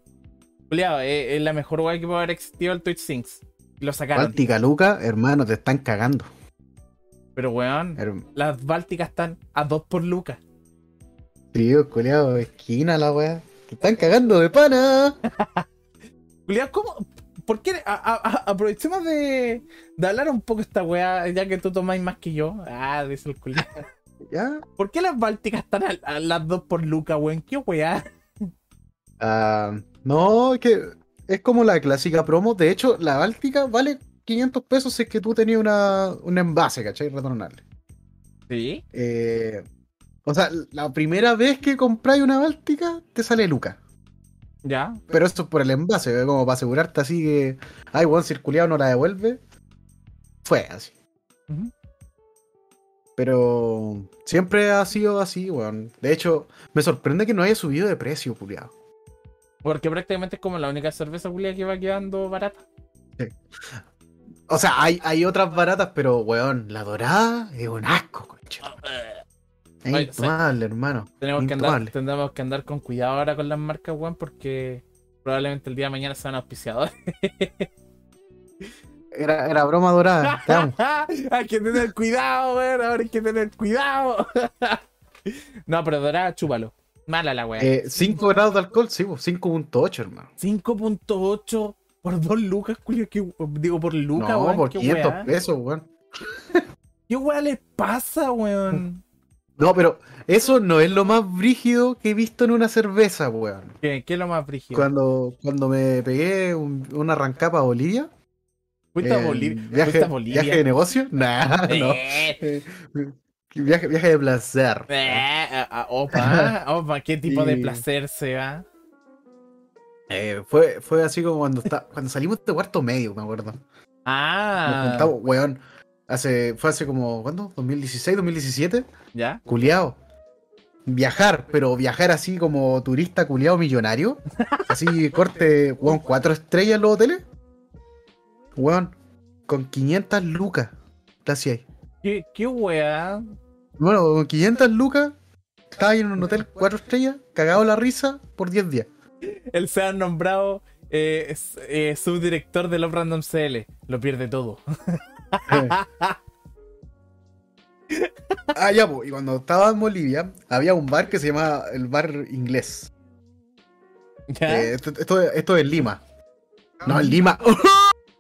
Juliado, es, es la mejor weá que puede haber existido el Twitch Sings. Y lo sacaron. Báltica Luca, hermano, te están cagando. Pero weón, las bálticas están a dos por lucas. Tío, culiado, esquina la weá. Te están cagando de pana. Juliado, ¿cómo? ¿Por qué? A- a- a- aprovechemos de, de hablar un poco esta weá, ya que tú tomáis más que yo. Ah, dice el culiado. ¿Ya? ¿Por qué las bálticas están a, a las dos por lucas, weón? ¿Qué weá? Ah, no, es que es como la clásica promo. De hecho, la Báltica vale 500 pesos si es que tú tenías una, un envase, ¿cachai? Retornable. Sí. Eh, o sea, la primera vez que compráis una Báltica te sale Luca. Ya. Pero eso es por el envase, ¿eh? como para asegurarte así que, ay, weón, circulado no la devuelve. Fue así. Pero siempre ha sido así, weón. De hecho, me sorprende que no haya subido de precio, culiado. Porque prácticamente es como la única cerveza culia que va quedando barata. O sea, hay, hay otras baratas, pero, weón, la dorada es un asco, concha. Es Oye, intomable, hermano. Tenemos que, andar, tendremos que andar con cuidado ahora con las marcas, weón, porque probablemente el día de mañana sean auspiciadores. Era, era broma dorada. Te amo. hay que tener cuidado, weón. Ahora hay que tener cuidado. no, pero dorada, chúpalo. Mala la weá. Eh, 5 grados de alcohol, sí, pues, 5.8, hermano. 5.8 por 2 lucas, culia. ¿qué- Digo, por lucas, no, weón. por ¿Qué 500 weá? pesos, weón. ¿Qué weá les pasa, weón? No, pero eso no es lo más brígido que he visto en una cerveza, weón. ¿Qué, qué es lo más brígido? Cuando, cuando me pegué un- una arrancada a Bolivia. ¿Fuiste a Bolivia? ¿Fuiste Viaje, a Bolivia? viaje de negocio? Nah, no. Eh, Eh, Viaje, viaje de placer. eh, ah, opa, opa, ¿qué tipo de placer se va? Eh, fue, fue así como cuando, está, cuando salimos de cuarto medio, me acuerdo. Nos Ah, juntamos, weón. Hace, fue hace como, ¿cuándo? ¿2016, 2017? ¿ya? Culeado. Viajar, pero viajar así como turista culeado millonario. Así, corte, weón, cuatro estrellas en los hoteles. Weón, con 500 lucas. te hacía ahí. ¿Qué, qué weá? Bueno, con 500 lucas, estaba ahí en un hotel cuatro estrellas, cagado la risa por 10 días. Él se ha nombrado eh, eh, subdirector de Love Random CL. Lo pierde todo. Ah, ya, y cuando estaba en Bolivia, había un bar que se llamaba el bar inglés. Eh, esto, esto, esto es en Lima. No, en Lima.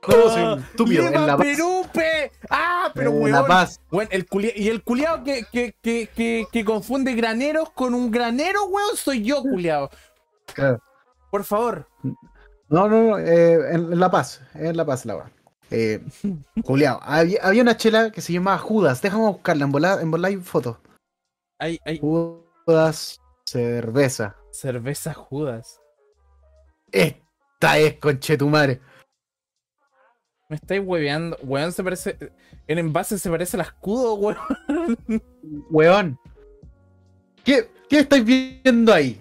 No, soy un estúpido. ¡Lima, En La Paz. Perú, pe! ¡Ah, pero En weón! La Paz. Weón, el culia- y el culiao que, que, que, confunde graneros con un granero, weón, soy yo, culiao. Claro. Por favor. No, no, no, eh, en, La Paz, en La Paz la weá. Eh, culiao, había, había una chela que se llamaba Judas, déjame buscarla, en en volar hay fotos. Hay, hay Judas cerveza. cerveza Judas. Esta es conchetumare. Me estáis hueveando. Weón, se parece. En envase se parece al escudo, weón. Weón. ¿Qué, ¿Qué estáis viendo ahí?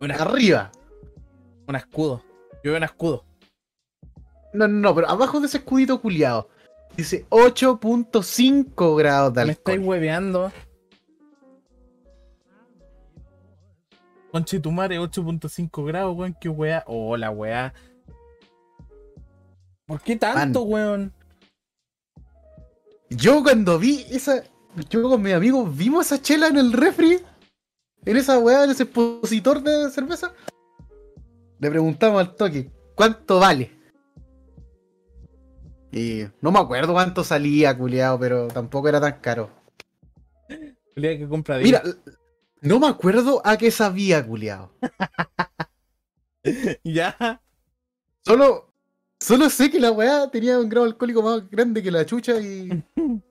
Una- Arriba. un escudo. Yo veo un escudo. No, no, no, pero abajo de ese escudito culiado. Dice 8.5 grados de Me estáis alcohol. hueveando. Conchetumare, 8.5 grados, weón. Qué weá. Oh, la weá. ¿Por qué tanto, weón? Yo cuando vi esa. Yo con mis amigos vimos esa chela en el refri. En esa weá, en ese expositor de cerveza. Le preguntamos al toque, ¿cuánto vale? Y no me acuerdo cuánto salía, culiado, pero tampoco era tan caro. Culiao que compra de Mira, no me acuerdo a qué sabía, culiado. Ya. Solo, solo sé que la weá tenía un grado alcohólico más grande que la chucha y.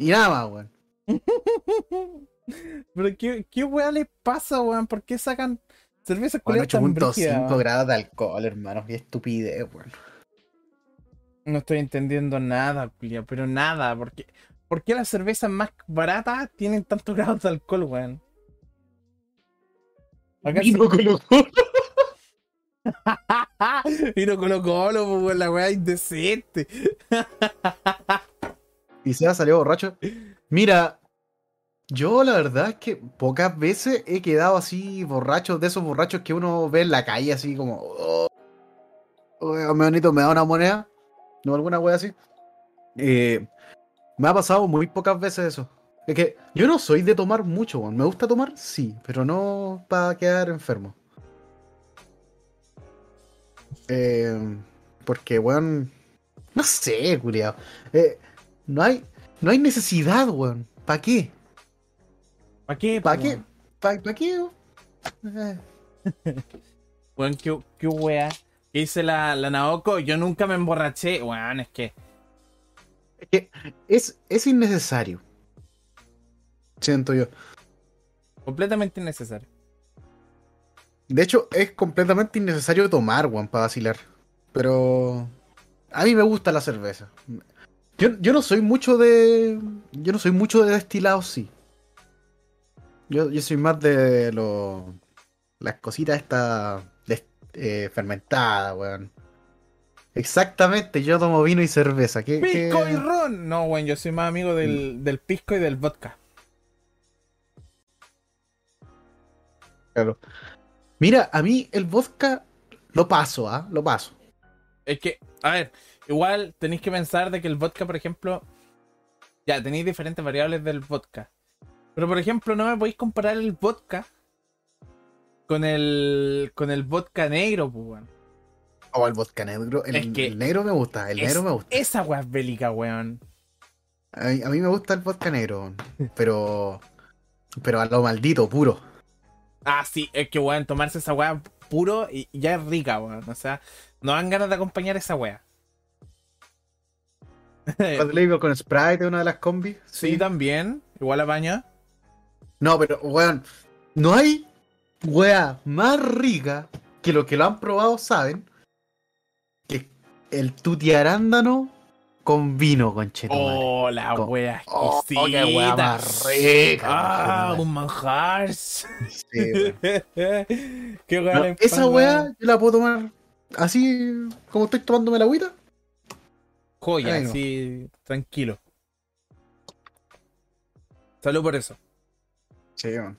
Y nada más, weón. Pero qué, qué weá les pasa, weón. ¿Por qué sacan cervezas con Bueno, tan 8.5 brígidas? grados de alcohol, hermano. Qué estupidez, weón. No estoy entendiendo nada, culiao, pero nada. ¿Por qué, por qué las cervezas más baratas tienen tantos grados de alcohol, weón? Acá se- Vino Colo Colo. Vino Colo Colo, pues, weón, la weá indecente. Y se ha salido borracho. Mira, yo la verdad es que pocas veces he quedado así borracho, de esos borrachos que uno ve en la calle, así como. Oh, oh, me da una moneda. No, alguna wea así. Eh, me ha pasado muy pocas veces eso. Es que yo no soy de tomar mucho, weón. Me gusta tomar, sí, pero no para quedar enfermo. Eh, porque, weón. No sé, culiao. Eh, no hay, no hay necesidad, weón. ¿Para qué? ¿Para qué? ¿Para qué? ¿Para qué? Weón, qué, qué weá. ¿Qué dice la, la Naoko? Yo nunca me emborraché. Weón, es que. es que es, es innecesario. Siento yo. Completamente innecesario. De hecho, es completamente innecesario tomar, weón, para vacilar. Pero a mí me gusta la cerveza. Yo, yo no soy mucho de. Yo no soy mucho de destilados, sí. Yo, yo soy más de lo, las cositas estas eh, fermentadas, weón. Exactamente, yo tomo vino y cerveza. ¿Qué, qué- ¡Pisco y ron! No, weón, yo soy más amigo del, del pisco y del vodka. Claro. Mira, a mí el vodka lo paso, ¿ah? Lo paso. Es que, a ver, igual tenéis que pensar de que el vodka, por ejemplo, ya tenéis diferentes variables del vodka. Pero por ejemplo, no me podéis comparar el vodka con el con el vodka negro, pues, weón. O el vodka negro. El, Es que el negro me gusta, el Es- negro me gusta. Esa weá es bélica, weón. A mí, a mí me gusta el vodka negro, pero. Pero a lo maldito, puro. Ah, sí, es que weón, tomarse esa weá puro y y ya es rica, weón. O sea, no dan ganas de acompañar esa weá. Cuando le digo con Sprite, una de las combis. Sí, también. Igual a baño. No, pero, weón, no hay wea más rica que lo que lo han probado saben que el tuti arándano con vino, conchetumare. Oh, la Con- wea Oh, exquisita. qué wea más rica. Ah, un manjar. Sí, weón. Qué wea No, esa wea yo la puedo tomar así como estoy tomándome la agüita. Joya, Ay, no. así, tranquilo. Salud por eso. Sí, weón.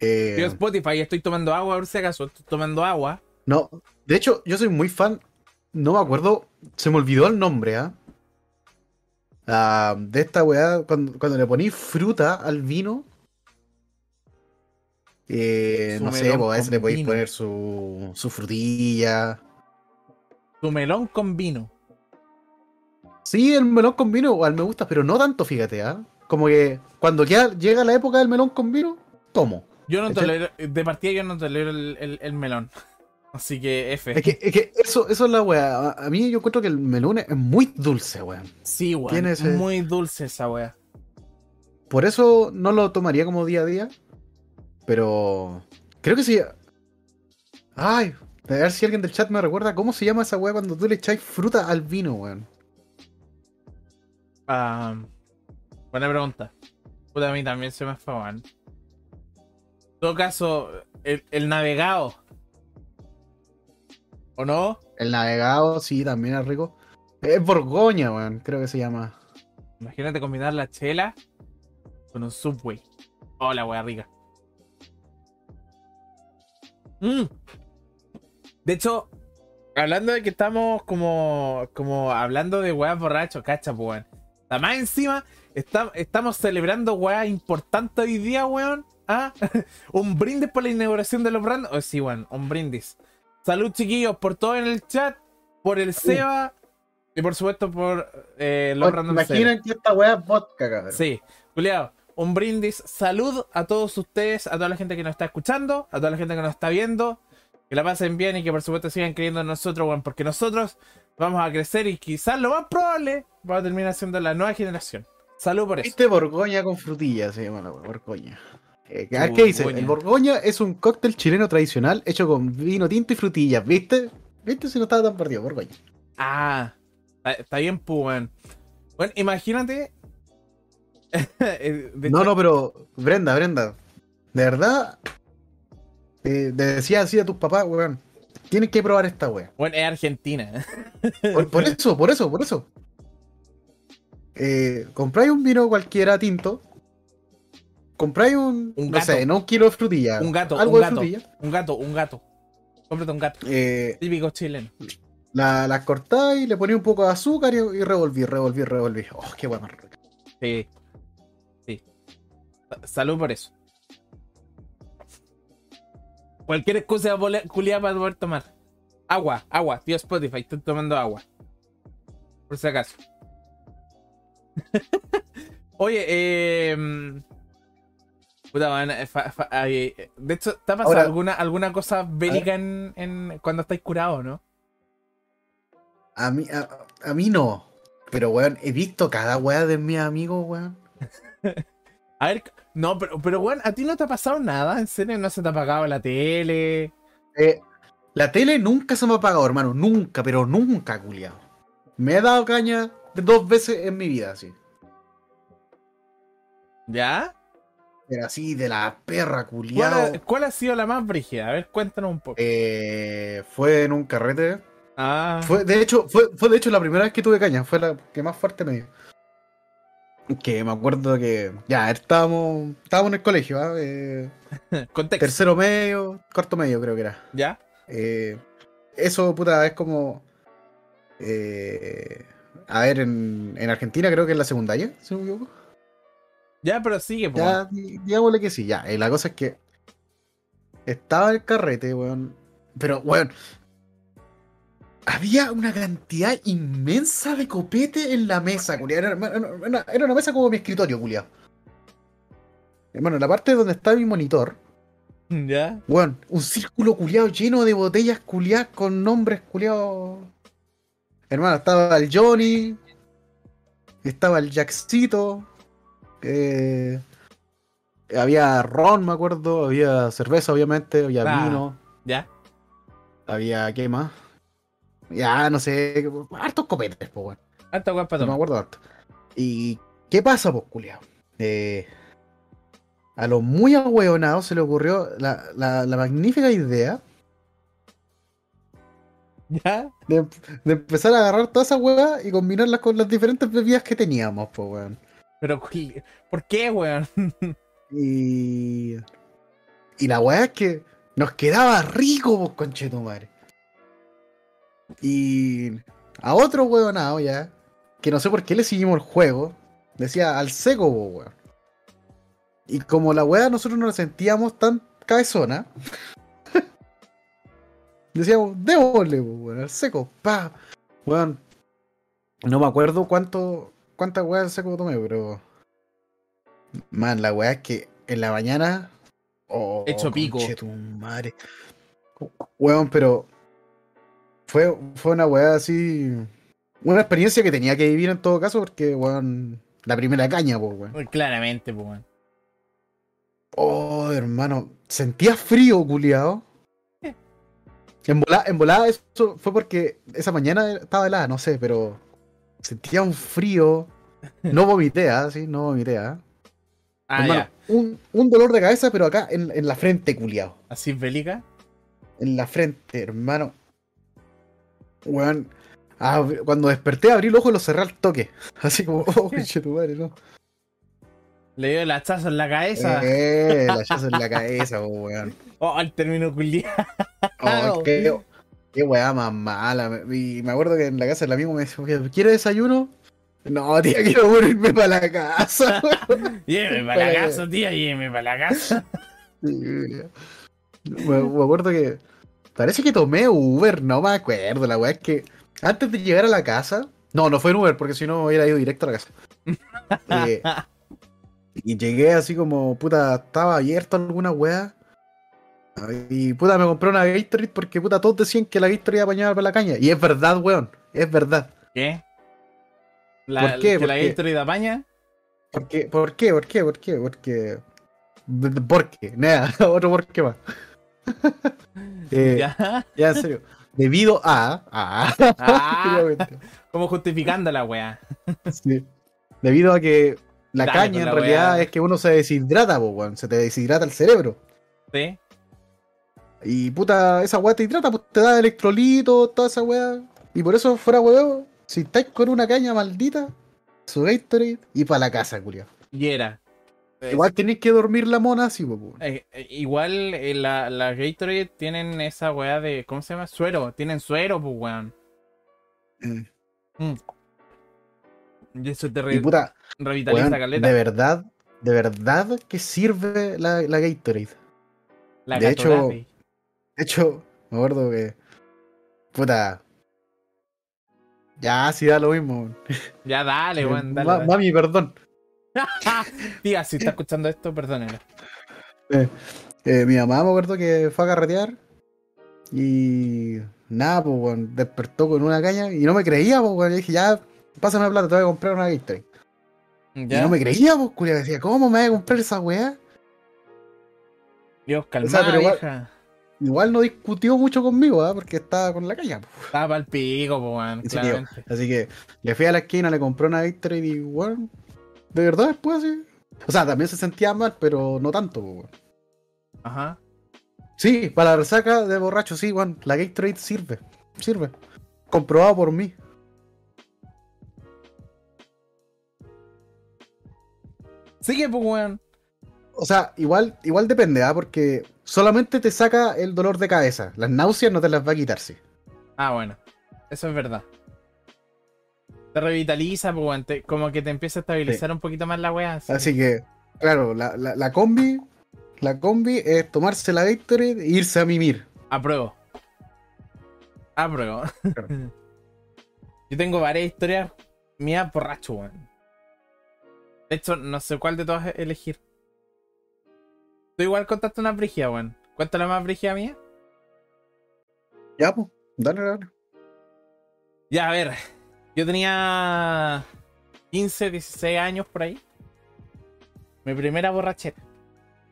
Eh, Yo Spotify, estoy tomando agua, por si acaso, estoy tomando agua. No, de hecho, yo soy muy fan. No me acuerdo, se me olvidó el nombre, ¿ah? Ah, de esta weá, cuando, cuando le poní fruta al vino. eh, Su no sé, pues a veces le podéis vino. poner su, su frutilla. Tu melón con vino. Sí, el melón con vino igual me gusta, pero no tanto, fíjate, ¿ah? Como que cuando ya llega la época del melón con vino, tomo. Yo no tolero, de partida yo no tolero el, el- el melón. Así que F. Es que, es que eso, eso es la weá. A, mí yo encuentro que el melón es muy dulce, weón. Sí, weón. ese- Muy dulce esa wea. Por eso no lo tomaría como día a día. Pero creo que sí. Ay, a ver si alguien del chat me recuerda cómo se llama esa weá cuando tú le echáis fruta al vino, weón. Ah, buena pregunta. Puta, a mí también se me fue, weón. En todo caso, el, el navegado. ¿O no? El navegado, sí, también es rico. Es Borgoña, weón, creo que se llama. Imagínate combinar la chela con un subway. Oh, la wea rica. Mm. De hecho, hablando de que estamos como, como hablando de weas borrachos, cacha, pues, weón. Además, encima, está- estamos celebrando weas importantes hoy día, weón. ¿Ah? un brindis por la inauguración de los brands. Oh, sí, weón, un brindis. Salud, chiquillos, por todo en el chat, por el Seba y por supuesto por eh, los random Seba. Imaginen que esta weá es vodka, cabrón. Sí, Juliado, un brindis. Salud a todos ustedes, a toda la gente que nos está escuchando, a toda la gente que nos está viendo. Que la pasen bien y que por supuesto sigan creyendo en nosotros, weón, porque nosotros vamos a crecer y quizás lo más probable va a terminar siendo la nueva generación. Salud por eso. ¿Viste Borgoña con frutilla? Se llama la Borgoña. Eh, a ver Borgoña. qué dice. El Borgoña es un cóctel chileno tradicional hecho con vino tinto y frutillas, ¿viste? ¿Viste si no estaba tan perdido? Borgoña. Ah, está, bien, pues, weón. Bueno, imagínate. eh, No, no, pero Brenda, Brenda, de verdad, eh, decía así a tus papás, weón, tienes que probar esta wea. Bueno, es Argentina. Por, por eso, por eso, por eso. Eh, compráis un vino cualquiera tinto, compráis un, Un no gato. sé, no un kilo de frutilla, Un gato, algo un de gato. frutilla, Un gato, un gato. Cómprate un gato. eh, Típico chileno. la- las cortáis, le ponéis un poco de azúcar y, y revolví, revolví, revolví. Oh, qué rica. Sí. Sí. Sa- Salud por eso. Cualquier excusa culiada para poder tomar. Agua, agua. Tío Spotify, estoy tomando agua. Por si acaso. Oye, eh. Puta, man, eh, fa- fa- ay, eh, de hecho, ¿te ha pasado Ahora- alguna, alguna cosa bélica en, en- cuando estáis curado, no? A mí, a, a mí no, pero weón, he visto cada wea de mis amigos, weón. A ver, no, pero, pero bueno, ¿a ti no te ha pasado nada? ¿En serio? ¿No se te ha apagado la tele? Eh, la tele nunca se me ha apagado, hermano. Nunca, pero nunca, culiao. Me he dado caña dos veces en mi vida, así. ¿Ya? Pero así, de la perra, ¿Cuál culiao. ha, cuál ha sido la más brígida? A ver, cuéntanos un poco. Eh, fue en un carrete. ah, Fue, de hecho, fue, fue de hecho la primera vez que tuve caña. Fue la que más fuerte me dio. Que me acuerdo que. Ya, estábamos. Estábamos en el colegio, ¿ah? Eh, contexto. tercero medio, cuarto medio, creo que era. ¿Ya? Eh, eso, puta, es como. eh, a ver, en, en Argentina creo que es la secundaria, si no me equivoco. Ya, pero sigue, po. Ya, di- digámosle que sí, ya. Eh, la cosa es que. Estaba el carrete, weón. Pero, weón. Había una cantidad inmensa de copete en la mesa, culiao. Era, era- era- era una mesa como mi escritorio, culiao. Bueno, en la parte donde está mi monitor, ¿Ya? Weón, un círculo culiado lleno de botellas culiadas con nombres culiados. Hermano, estaba el Johnny, estaba el Jackcito, eh, había ron, me acuerdo, había cerveza, obviamente, había Ah. vino, ¿Ya? había qué más. Ya, no sé, hartos copetes, pues, weón. Alta guapa No me acuerdo harto. ¿Y qué pasa, pues, culiao? Eh, a los muy ahueonados se le ocurrió la, la- la magnífica idea ¿Ya? de, de empezar a agarrar todas esas huevas y combinarlas con las diferentes bebidas que teníamos, pues, weón. Pero, ¿por qué, weón? Y. Y la weá es que nos quedaba rico, pues, conchetumare. Y. A otro huevonado ya, que no sé por qué le seguimos el juego, decía al seco, pues, weón. Y como la weá nosotros no la sentíamos tan cabezona, decíamos, démosle, pues, weón, al seco, pa. Weón, no me acuerdo cuánto, cuántas weas seco tomé, pero. Man, la weá es que en la mañana. Oh, Hecho pico. conchetumare. Weón, pero. Fue, fue una weá así. Una experiencia que tenía que vivir en todo caso, porque, weón. La primera caña, pues, weón. Claramente, po, weón. Oh, hermano. Sentía frío, culiao. En volada, en volada eso fue porque esa mañana estaba helada, no sé, pero. Sentía un frío. No vomité, ¿ah? Sí, no vomité, ¿ah? Ah, Hermano, ya. un, un dolor de cabeza, pero acá en, en la frente, culiao. Así es bélica. En la frente, hermano. Weón. ab- cuando desperté, abrí el ojo y lo cerré al toque. Así como, oh, pinche tu madre, ¿no? Le dio el hachazo en la cabeza. Eh, la llaza en la cabeza, weón. Oh, al término culiado. Oh, qué, qué weá más mala. Y me acuerdo que en la casa del amigo me decía, "Oye, ¿quiere desayuno? No, tía, quiero morirme para la casa. Lléveme para la casa, tía, lléveme para la casa. me, me acuerdo que. Parece que tomé Uber, no me acuerdo. La weá es que antes de llegar a la casa. No, no fue en Uber, porque si no hubiera ido directo a la casa. Eh, y llegué así como, puta, estaba abierto alguna weá. Y puta, me compré una Gatorade porque puta, todos decían que la Gatorade iba apañada para la caña. Y es verdad, weón, es verdad. ¿Qué? La, ¿Por qué? ¿Que la Porque- Gatorade apaña? ¿Por qué? ¿Por qué? ¿Por qué? ¿Por qué? Porque. ¿Por qué? Nada, otro por qué más. Eh, ya. ¿Ya? en serio. Debido a. a Ah, como justificando la weá. Sí. Debido a que la Dale caña en la realidad weá. es que uno se deshidrata, po, weón. Se te deshidrata el cerebro. ¿Sí? Y puta, esa weá te hidrata, pues te da electrolitos, toda esa weá. Y por eso, fuera weón, si estáis con una caña maldita, su Gatorade y para la casa, culiao. Y era. Igual tenéis que dormir la mona así, po, weón. Eh, eh, igual eh, la, la Gatorade tienen esa weá de. ¿Cómo se llama? Suero. Tienen suero, pues weón. Mm. Y eso te Y re- puta, revitaliza weón, caleta. de verdad, de verdad que sirve la, la Gatorade. La de hecho, Gatorade. De hecho, me acuerdo que. Puta. Ya, sí da lo mismo. Ya dale, weón. Dale, Ma- dale. Mami, perdón. Tía, si está escuchando esto, perdónela. Eh, mi mamá me acuerdo que fue a carretear y nada, pues weón, despertó con una caña y no me creía, pues weón. Le dije, ya, pásame la plata, te voy a comprar una Gatorade. Y no me creía, pues culia, decía, ¿cómo me voy a comprar esa weá? Dios, calma, O sea, pero vieja. Igual no discutió mucho conmigo, ¿ah? porque estaba con la pues. Estaba pico, pues weón, En serio. claramente. Así que le fui a la esquina, le compré una Gatorade y weón, de verdad después sí. O sea, también se sentía mal, pero no tanto. Ajá. Sí, para la resaca de borracho, sí, weón, la Gatorade sirve, sirve. Comprobado por mí. Sigue, pues weón. O sea, igual, igual depende, ¿ah? Porque solamente te saca el dolor de cabeza. Las náuseas no te las va a quitar, sí. Ah, bueno. Eso es verdad. Te revitaliza, pues te- como que te empieza a estabilizar un poquito más la weá. así. Así que, claro, la, la, la combi, la combi es tomarse la Gatorade e irse a mimir. Apruebo. Apruebo. Claro. Yo tengo varias historias mías borracho, weón. De hecho, no sé cuál de todas elegir. Tú igual contaste una brígida, weón. Cuéntala más brígida mía. Ya, pues, dale, dale. Ya, a ver. Yo tenía 15, 16 años por ahí. Mi primera borrachera.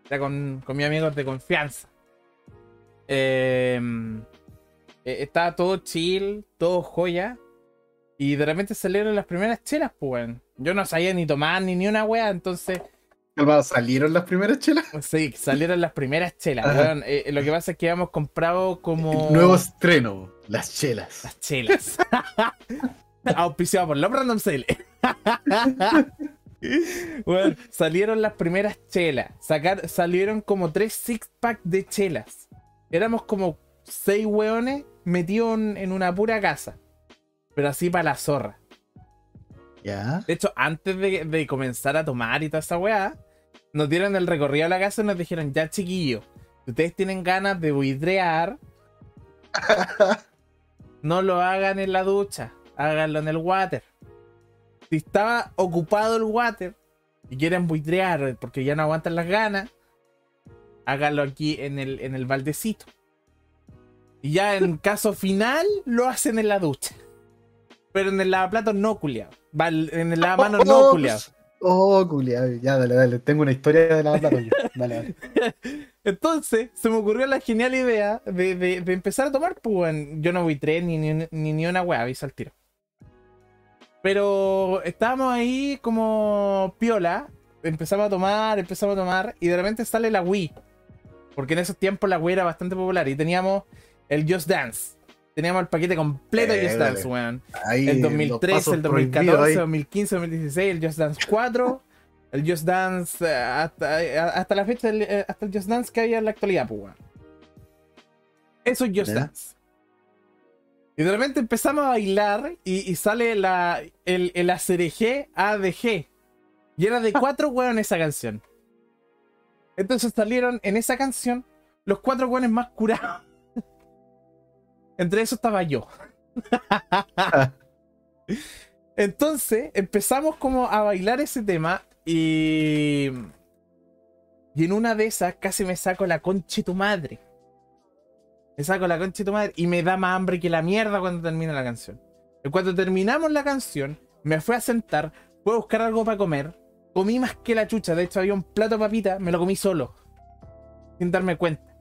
Era con, con mis amigos de confianza. Eh, eh, estaba todo chill, todo joya. Y de repente salieron las primeras chelas, pues, weón. Yo no sabía ni tomar ni ni una wea, entonces ¿Salieron las primeras chelas? sí, salieron las primeras chelas. Eh, lo que pasa es que habíamos comprado como. El nuevo estreno, las chelas. Las chelas. Auspiciado por Love Random Sale. bueno, salieron las primeras chelas. Sacar, salieron como tres six pack de chelas. Éramos como seis hueones metidos en, en una pura casa. Pero así para la zorra. Ya. De hecho, antes de, de comenzar a tomar y toda esa weá, nos dieron el recorrido a la casa y nos dijeron, ya chiquillos, si ustedes tienen ganas de buitrear, no lo hagan en la ducha, háganlo en el water. Si estaba ocupado el water y quieren buitrear porque ya no aguantan las ganas, háganlo aquí en el, en el baldecito. Y ya en caso final, lo hacen en la ducha. Pero en el lavaplatos no culiado. En el lavamanos no culiado. Oh, culiado. Ya, dale, dale. Tengo una historia de la yo. Dale, dale. Entonces, se me ocurrió la genial idea de, de- de empezar a tomar, pues, yo no voy tres ni, ni, ni, ni una weá, aviso al tiro. Pero estábamos ahí como piola, empezamos a tomar, empezamos a tomar, y de repente sale la Wii. Porque en esos tiempos la Wii era bastante popular y teníamos el Just Dance. Teníamos el paquete completo de Just. Dance, weón. Ahí, El los 2013, pasos el prohibidos 2014, ahí. 2015, 2016, el Just Dance 4, el Just Dance eh, hasta, eh, hasta la fecha, del- eh, hasta el Just Dance que había en la actualidad, pues, weón. Eso es Just. Dance. Y de repente empezamos a bailar y, y sale la, el, el ACRG ADG. Y era de cuatro weones esa canción. Entonces salieron en esa canción los cuatro weones más curados. Entre esos estaba yo. Entonces empezamos como a bailar ese tema y... Y en una de esas casi me saco la concha de tu madre. Me saco la concha de tu madre y me da más hambre que la mierda cuando termina la canción. Y cuando terminamos la canción, me fui a sentar, fui a buscar algo para comer Comí más que la chucha. De hecho, había un plato de papita, me lo comí solo. Sin darme cuenta.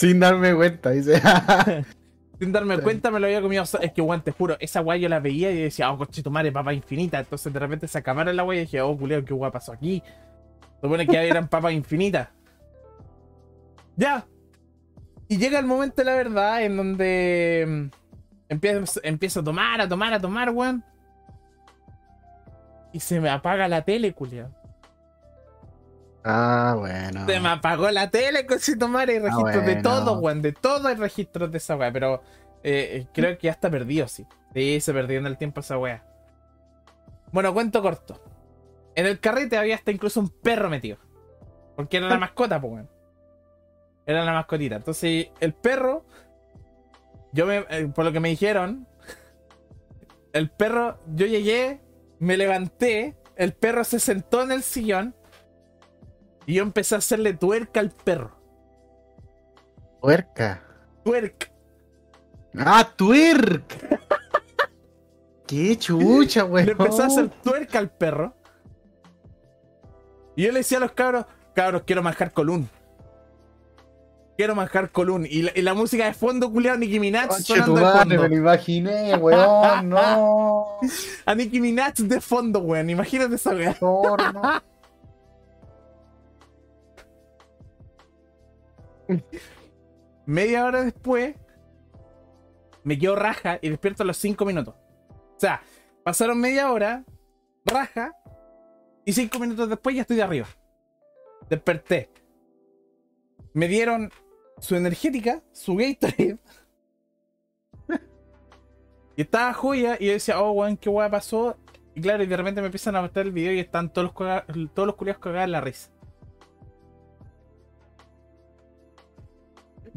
Sin darme cuenta, dice. Sin darme cuenta, me lo había comido. Es que, weón, te juro, esa weá yo la veía y decía, oh, coche tu madre, papa infinita. Entonces, de repente se acabaron la weá y dije, oh, culeo, qué weá pasó aquí. Se supone que eran papas infinitas. Ya. Y llega el momento de la verdad en donde mm, empiezo, empiezo a tomar, a tomar, a tomar, weón. Y se me apaga la tele, culiao. Ah, bueno. Se me apagó la tele, cosito madre, hay registros de bueno. todo, weón. De todo hay registros de esa weá. Pero eh, eh, creo que ya está perdido, sí. Sí, se perdió en el tiempo esa weá. Bueno, cuento corto. En el carrete había hasta incluso un perro metido. Porque era la mascota, pues, weón. Era la mascotita. Entonces, el perro. Yo me. eh, por lo que me dijeron. El perro. Yo llegué. Me levanté. El perro se sentó en el sillón. Y yo empecé a hacerle tuerca al perro. Puerca. Tuerca. Ah, twerk. Qué chucha, weón. Le empecé a hacer tuerca al perro. Y yo le decía a los cabros, cabros, quiero manjar colún. Quiero manjar colún. Y la, y la música de fondo, culiado, Nicki Minaj Conche sonando de madre, fondo. me lo imaginé, weón, no. A Nicki Minaj de fondo, weón. Imagínate esa weá. Porno. Media hora después, me quedo raja y despierto a los 5 minutos. O sea, pasaron media hora, raja, y 5 minutos después ya estoy de arriba. Desperté. Me dieron su energética, su Gatorade. y estaba joya y yo decía, oh, weón, qué weá pasó. Y claro, y de repente me empiezan a mostrar el video y están todos los, todos los culiados cagados en la risa.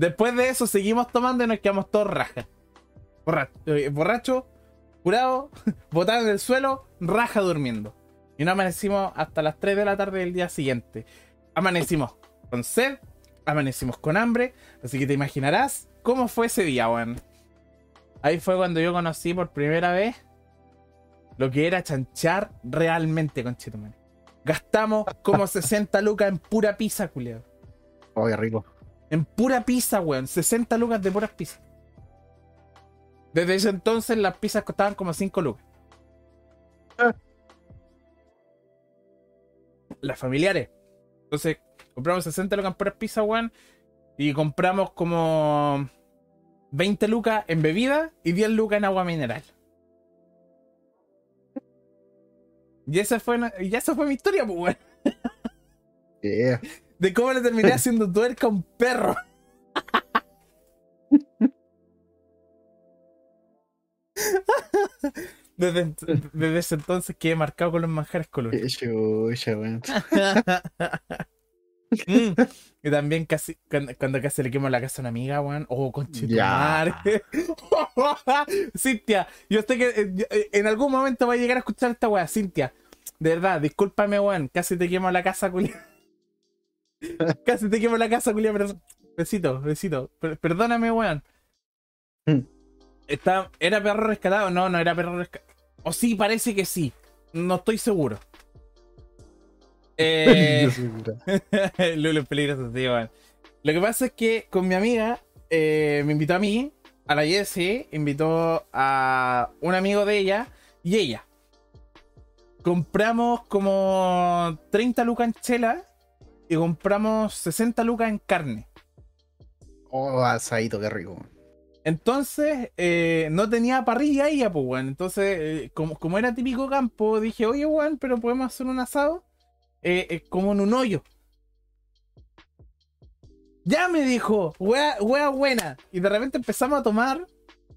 Después de eso seguimos tomando y nos quedamos todos rajas. Borracho, eh, borracho, curado, botado en el suelo, raja durmiendo. Y no amanecimos hasta las 3 de la tarde del día siguiente. Amanecimos con sed, amanecimos con hambre, así que te imaginarás cómo fue ese día, weón. Ahí fue cuando yo conocí por primera vez lo que era chanchar realmente, con Gastamos como 60 lucas en pura pizza. Oh, qué rico. En pura pizza, weón. 60 lucas de puras pizzas. Desde ese entonces las pizzas costaban como 5 lucas. Ah. Las familiares. Entonces, compramos 60 lucas en puras pizzas, weón. Y compramos como 20 lucas en bebida y 10 lucas en agua mineral. Y esa fue, y esa fue mi historia, pues, weón. Yeah. De cómo le terminé haciendo tuerca a un perro. Desde, desde ese entonces quedé marcado con los manjares colores. Mm. Y también casi cuando, cuando casi le quemo la casa a una amiga, weón. Oh, conchito Ya. Cintia, yo sé que eh, eh, en algún momento va a llegar a escuchar esta weá, Cintia. De verdad, discúlpame, weón. Casi te quemo la casa, culia. casi te quemo la casa, culia, pero. Besito, besito. Per- perdóname, weón. Mm. Está, ¿Era perro rescatado? No, no era perro rescatado. O sí, parece que sí. No estoy seguro. Eh, Lulu es peligroso, sí, weón. Lo que pasa es que con mi amiga eh, me invitó a mí, a la Jessie, invitó a un amigo de ella y ella. Compramos como 30 lucas en chela y compramos 60 lucas en carne. Oh, asadito, qué rico. Entonces, eh, no tenía parrilla ella, pues, weón. Entonces, eh, como, como era típico campo, dije, oye, weón, pero podemos hacer un asado eh, como en un hoyo. Ya me dijo, wea, wea buena. Y de repente empezamos a tomar.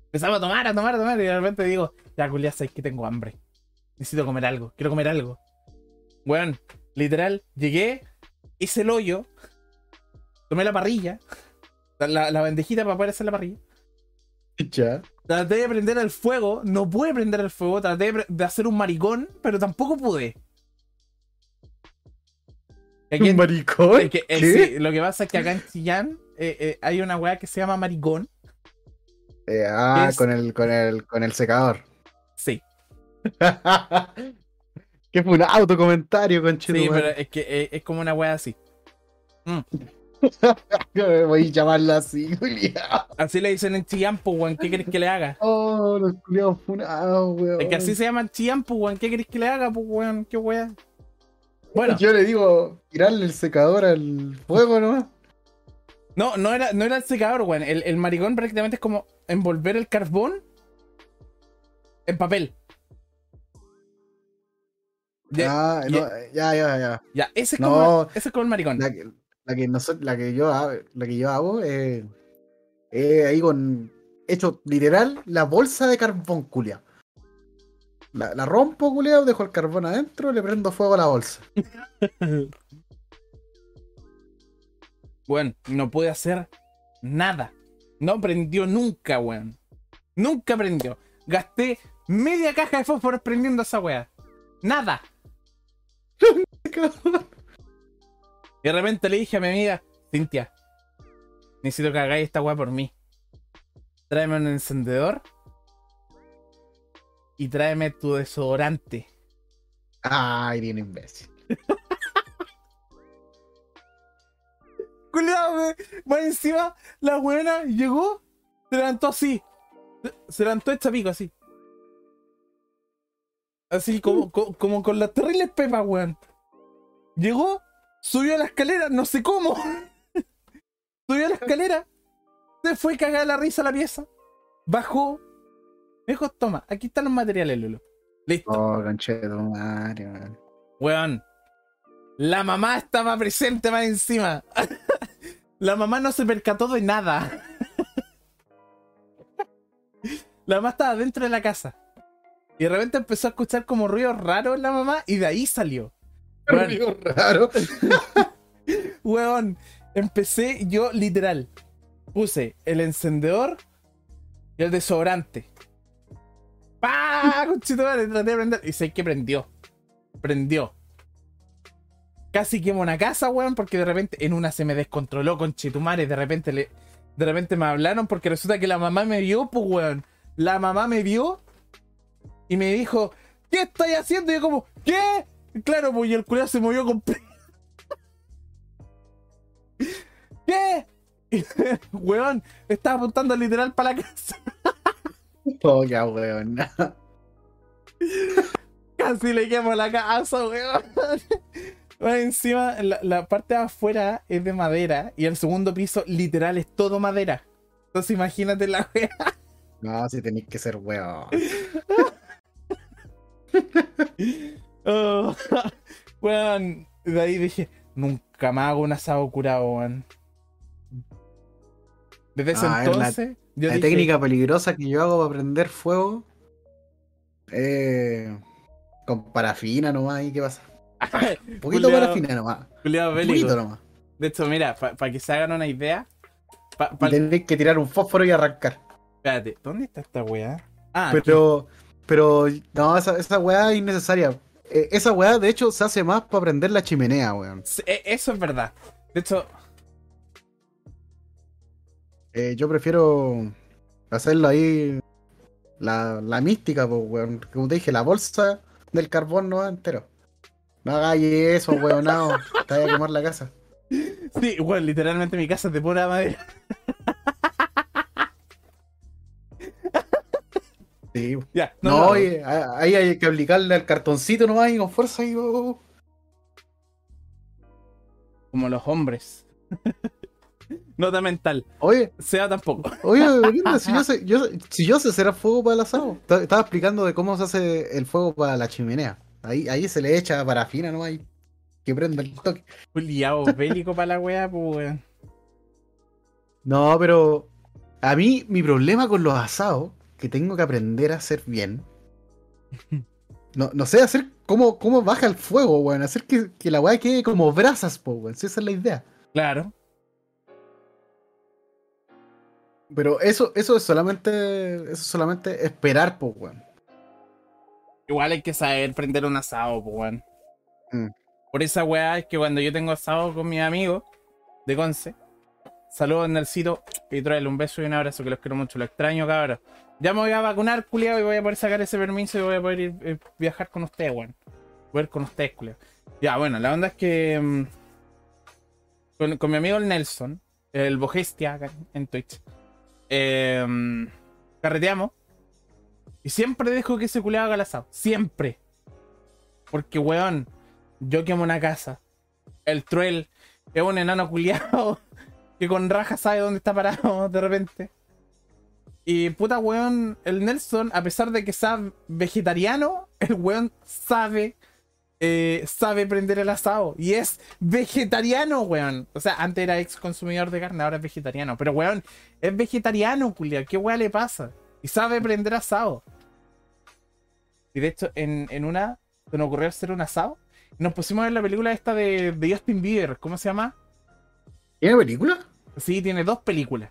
Empezamos a tomar, a tomar, a tomar. Y de repente digo, ya, culia, sabes que tengo hambre. Necesito comer algo, quiero comer algo. Weón, literal, llegué, hice el hoyo, tomé la parrilla, la, la bandejita para poder hacer la parrilla. Ya. Traté de prender el fuego, no pude prender el fuego, traté de, hacer un maricón, pero tampoco pude. Aquí en- maricón? es que, eh, ¿Qué? sí, lo que pasa es que acá en Chillán eh, eh, hay una weá que se llama maricón. Ah, Es- con el, con el, con el secador. Sí. Que fue un autocomentario, conchito. Sí, pero es que eh, es como una wea así. Voy a llamarla así, culiao. Así le dicen en Chillán, pues, weón. ¿Qué querés que le haga? Oh, los culiados funados, weón. Es que así se llama en Chillán, pues, weón. ¿Qué querés que le haga, pues, weón? ¿Qué wea? Bueno, Yo le digo, tirarle el secador al fuego, ¿no? no, no era, no era el secador, weón. El, el maricón prácticamente es como envolver el carbón en papel. Ya, Ah, ya- no, ya, ya, ya. ya, ese es, No. como, ese es como el maricón. La que, la que, la que yo hago, la que yo hago es es ahí con hecho literal la bolsa de carbón, culia. La, la rompo, culiao, dejo el carbón adentro, le prendo fuego a la bolsa. Weón, no puede hacer nada. No prendió nunca, weón. Nunca prendió. Gasté media caja de fósforos prendiendo esa weá. Nada. Y de repente le dije a mi amiga, Cintia, necesito que hagáis esta weá por mí. Tráeme un encendedor y tráeme tu desodorante. Ay, bien imbécil. Culeado, me- más encima, la buena llegó, se levantó así. Se, se levantó esta pico así. Así como, co- como, con las terribles pepas, weón. Llegó, subió a la escalera, no sé cómo. subió a la escalera, se fue cagada la risa a la pieza, bajó. Me dijo, toma, aquí están los materiales, Lolo. Listo. Oh, concheto, madre, man. Weón. La mamá estaba presente más encima. La mamá no se percató de nada. La mamá estaba dentro de la casa. Y de repente empezó a escuchar como ruidos raros la mamá y de ahí salió. Weón, Ruido raro. weón, empecé yo literal. Puse el encendedor y el desodorante. ¡Pah! Conchetumare, traté de prender. Y sé que prendió. Prendió. Casi quemo una casa, weón, porque de repente en una se me descontroló con Chetumare. De repente le. De repente me hablaron porque resulta que la mamá me vio, pues, weón. La mamá me vio y me dijo, ¿qué estoy haciendo? Y yo como, ¿qué? Y Claro, pues, y el culiao se movió completo. ¿Qué? Y, weón, estaba apuntando literal para la casa. Oh, qué weón. Casi le quemo la casa, weón. Más encima, la, la parte de afuera es de madera y el segundo piso literal es todo madera. Entonces imagínate la wea. No, si tenéis que ser weón. Oh, weón, de ahí dije, nunca más hago un asado curado, weón. Desde ese Ah, la- entonces, yo La dije, técnica peligrosa que yo hago para prender fuego. Eh, con parafina nomás, ¿y qué pasa? Un poquito de Culeado. parafina nomás. culiao Un poquito nomás. De hecho, mira, para que se hagan una idea, pa- tenéis que tirar un fósforo y arrancar. espérate, ¿dónde está esta weá? Ah, aquí. Pero, no, esa, esa weá es innecesaria. Eh, esa weá, de hecho, se hace más para prender la chimenea, weón. E- Eso es verdad. De hecho, Eh, yo prefiero hacerlo ahí. La, la mística, pues, weón. Como te dije, la bolsa del carbón no va entero. No hagáis eso, weón. No, te a quemar la casa. sí, bueno, literalmente mi casa es de pura madera. Sí. Ya, No, no, no, oye, ahí hay que aplicarle al cartoncito nomás y con fuerza y oh, como los hombres. Nota mental. Oye, Sea tampoco. oye, si yo sé, yo, si yo sé hacer fuego para el asado. Ta- Estaba explicando de cómo se hace el fuego para la chimenea. Ahí, ahí se le echa parafina nomás y que prenda el toque. Liado bélico para la weá, pues weón. No, pero a mí mi problema con los asados, que tengo que aprender a hacer bien. No, no sé hacer cómo, cómo baja el fuego, weón. Hacer que, que la weá quede como brasas, po, weón. Si esa es la idea. Claro. Pero eso, eso es solamente. Eso es solamente esperar, po, weón. Igual hay que saber prender un asado, pues weón. Mm. Por esa weá es que cuando yo tengo asado con mis amigos de Conce, saludos en el sitio y traerle un beso y un abrazo que los quiero mucho, lo extraño, cabrón. Ya me voy a vacunar, culiado, y voy a poder sacar ese permiso y voy a poder ir, eh, viajar con ustedes, weón. ver con ustedes, culeo. Ya, bueno, la onda es que. mm, con, mi amigo el Nelson, el Bogestia en Twitch, eh, carreteamos. Y siempre dejo que ese culeado haga el asado. Siempre. Porque, weón, yo quemo una casa. El Truel es un enano culiado que con raja sabe dónde está parado de repente. Y puta weón, el Nelson, a pesar de que sea vegetariano, el weón sabe, eh, sabe prender el asado. Y es vegetariano, weón. O sea, antes era ex consumidor de carne, ahora es vegetariano. Pero weón, es vegetariano, culia. ¿Qué weón le pasa? Y sabe prender asado. Y de hecho, en, en una, se nos ocurrió hacer un asado. Y nos pusimos a ver la película esta de, de Justin Bieber. ¿Cómo se llama? ¿Tiene película? Sí, tiene dos películas.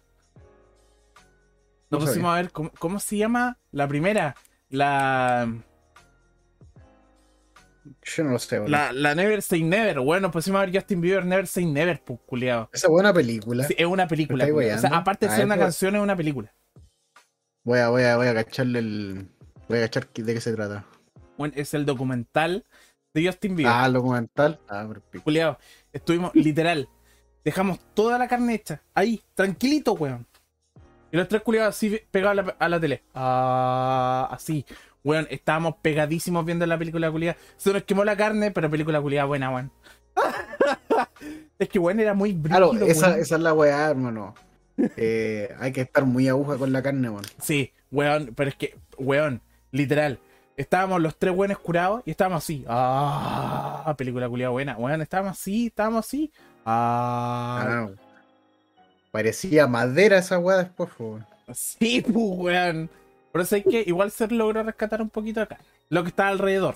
Nos No pusimos a ver cómo, cómo se llama la primera. La, Yo no lo sé, boludo. la, la Never Say Never. Bueno, nos pusimos a ver Justin Bieber Never Say Never, pues, culiao. Esa película. Sí, es una película. ¿Me estáis culiao. O sea, aparte de A ser ver, una pues. canción, es una película. Voy a, voy a, voy a cacharle el. Voy a cachar de qué se trata. Bueno, es el documental de Justin Bieber. Ah, el documental. Ah. Culiao, estuvimos literal. Dejamos toda la carne hecha. Ahí, tranquilito, weón. Y los tres culiados así pegados a la, a la tele. Ah, así. Weón, estábamos pegadísimos viendo la película culiada. Se nos quemó la carne, pero película culiada buena, weón. es que weón era muy Claro, brígido, esa, weón. esa es la weá, hermano. Eh, hay que estar muy aguja con la carne, weón. Sí, weón, pero es que, weón, literal. Estábamos los tres buenos curados y estábamos así. Ah, película culiada buena. Weón, estábamos así, estábamos así. Ah, Ah, parecía madera esa weá después, weón. Sí, pues, weón. Por eso hay que igual se logró rescatar un poquito acá. Lo que está alrededor.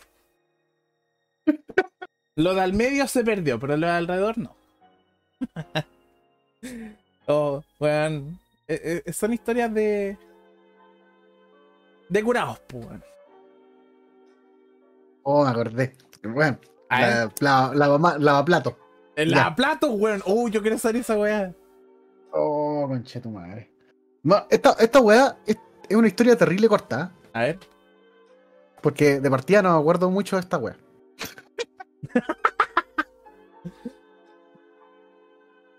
Lo de al medio se perdió, pero lo de alrededor no. oh, weón. Eh, eh, son historias de. de curados, pues, weón. Oh, me acordé. Bueno, A la, la. El Ya. lavaplatos, weón. Oh, yo quiero saber esa weá. Oh, conche tu madre. No, esta, esta weá es, es una historia terrible corta, ¿eh? A ver. porque de partida no me acuerdo mucho de esta weá.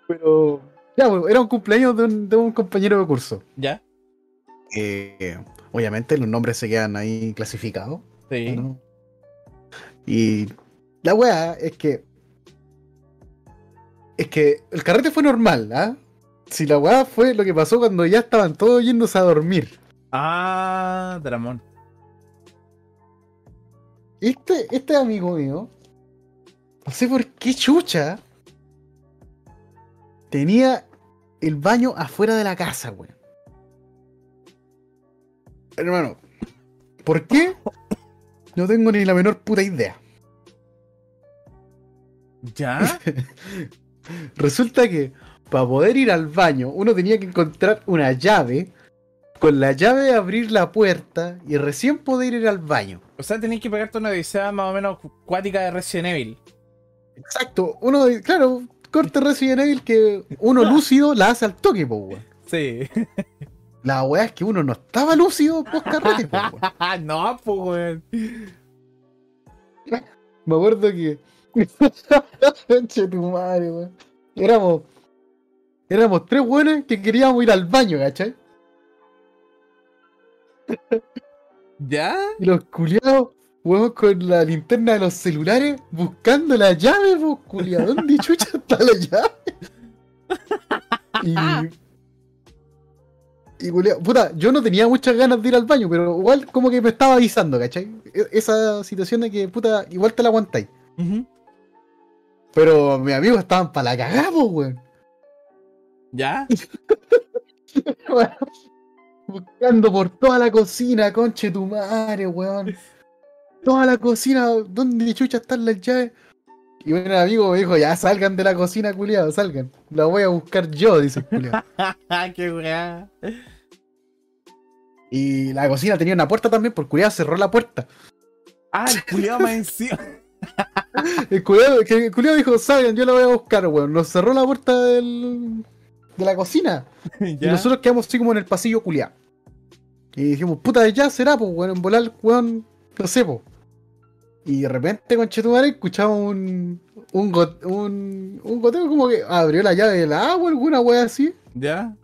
Pero. Ya, weón, era un cumpleaños de un, de un compañero de curso. ¿Ya? Eh, obviamente los nombres se quedan ahí clasificados. Sí. ¿no? Y la weá es que. Es que el carrete fue normal, ¿ah? Si la weá fue lo que pasó cuando ya estaban todos yéndose a dormir. Ah, Dramón. Este, este amigo mío, no sé por qué chucha, tenía el baño afuera de la casa, weón. Hermano, ¿por qué? No tengo ni la menor puta idea. ¿Ya? Resulta que para poder ir al baño uno tenía que encontrar una llave, con la llave abrir la puerta y recién poder ir al baño. O sea, tenéis que pegarte una odisea más o menos cuática de Resident Evil. Exacto, uno, claro, corte Resident Evil que uno lúcido la hace al toque, po, weón. Sí. La weá es que uno no estaba lúcido post carrete, po, weón. no, pues, weón. Me acuerdo que. Conche tu madre, weón. Éramos. Éramos tres weones que queríamos ir al baño, ¿cachai? ¿Ya? Y los culiados, weón, con la linterna de los celulares buscando la llave, pues, culiado. ¿Dónde chucha está la llave? Y. Y, culiao, puta, yo no tenía muchas ganas de ir al baño, pero igual como que me estaba avisando, ¿cachai? E- Esa situación de que, puta, igual te la aguantáis. Ujú. Pero mis amigos estaban para la cagada, po, weón. ¿Ya? Buscando por toda la cocina, conche tu madre, weón. Toda la cocina, ¿dónde chucha están las llaves? Y un amigo me dijo, ya salgan de la cocina, culiado, salgan. La voy a buscar yo, dice culiado. qué weá. Y la cocina tenía una puerta también, por culiado cerró la puerta. Ah, el culiado más encima. El culiado, que el culiado dijo, salgan, yo la voy a buscar, weón. Nos cerró la puerta del, de la cocina. Y nosotros quedamos así como en el pasillo culiado. Y dijimos, puta, ya será, pues, weón, en volar, weón, no sé. Y de repente, conchetumare, escuchamos un, un, got- un, un goteo como que abrió la llave del agua, alguna wea así. ¿Ya?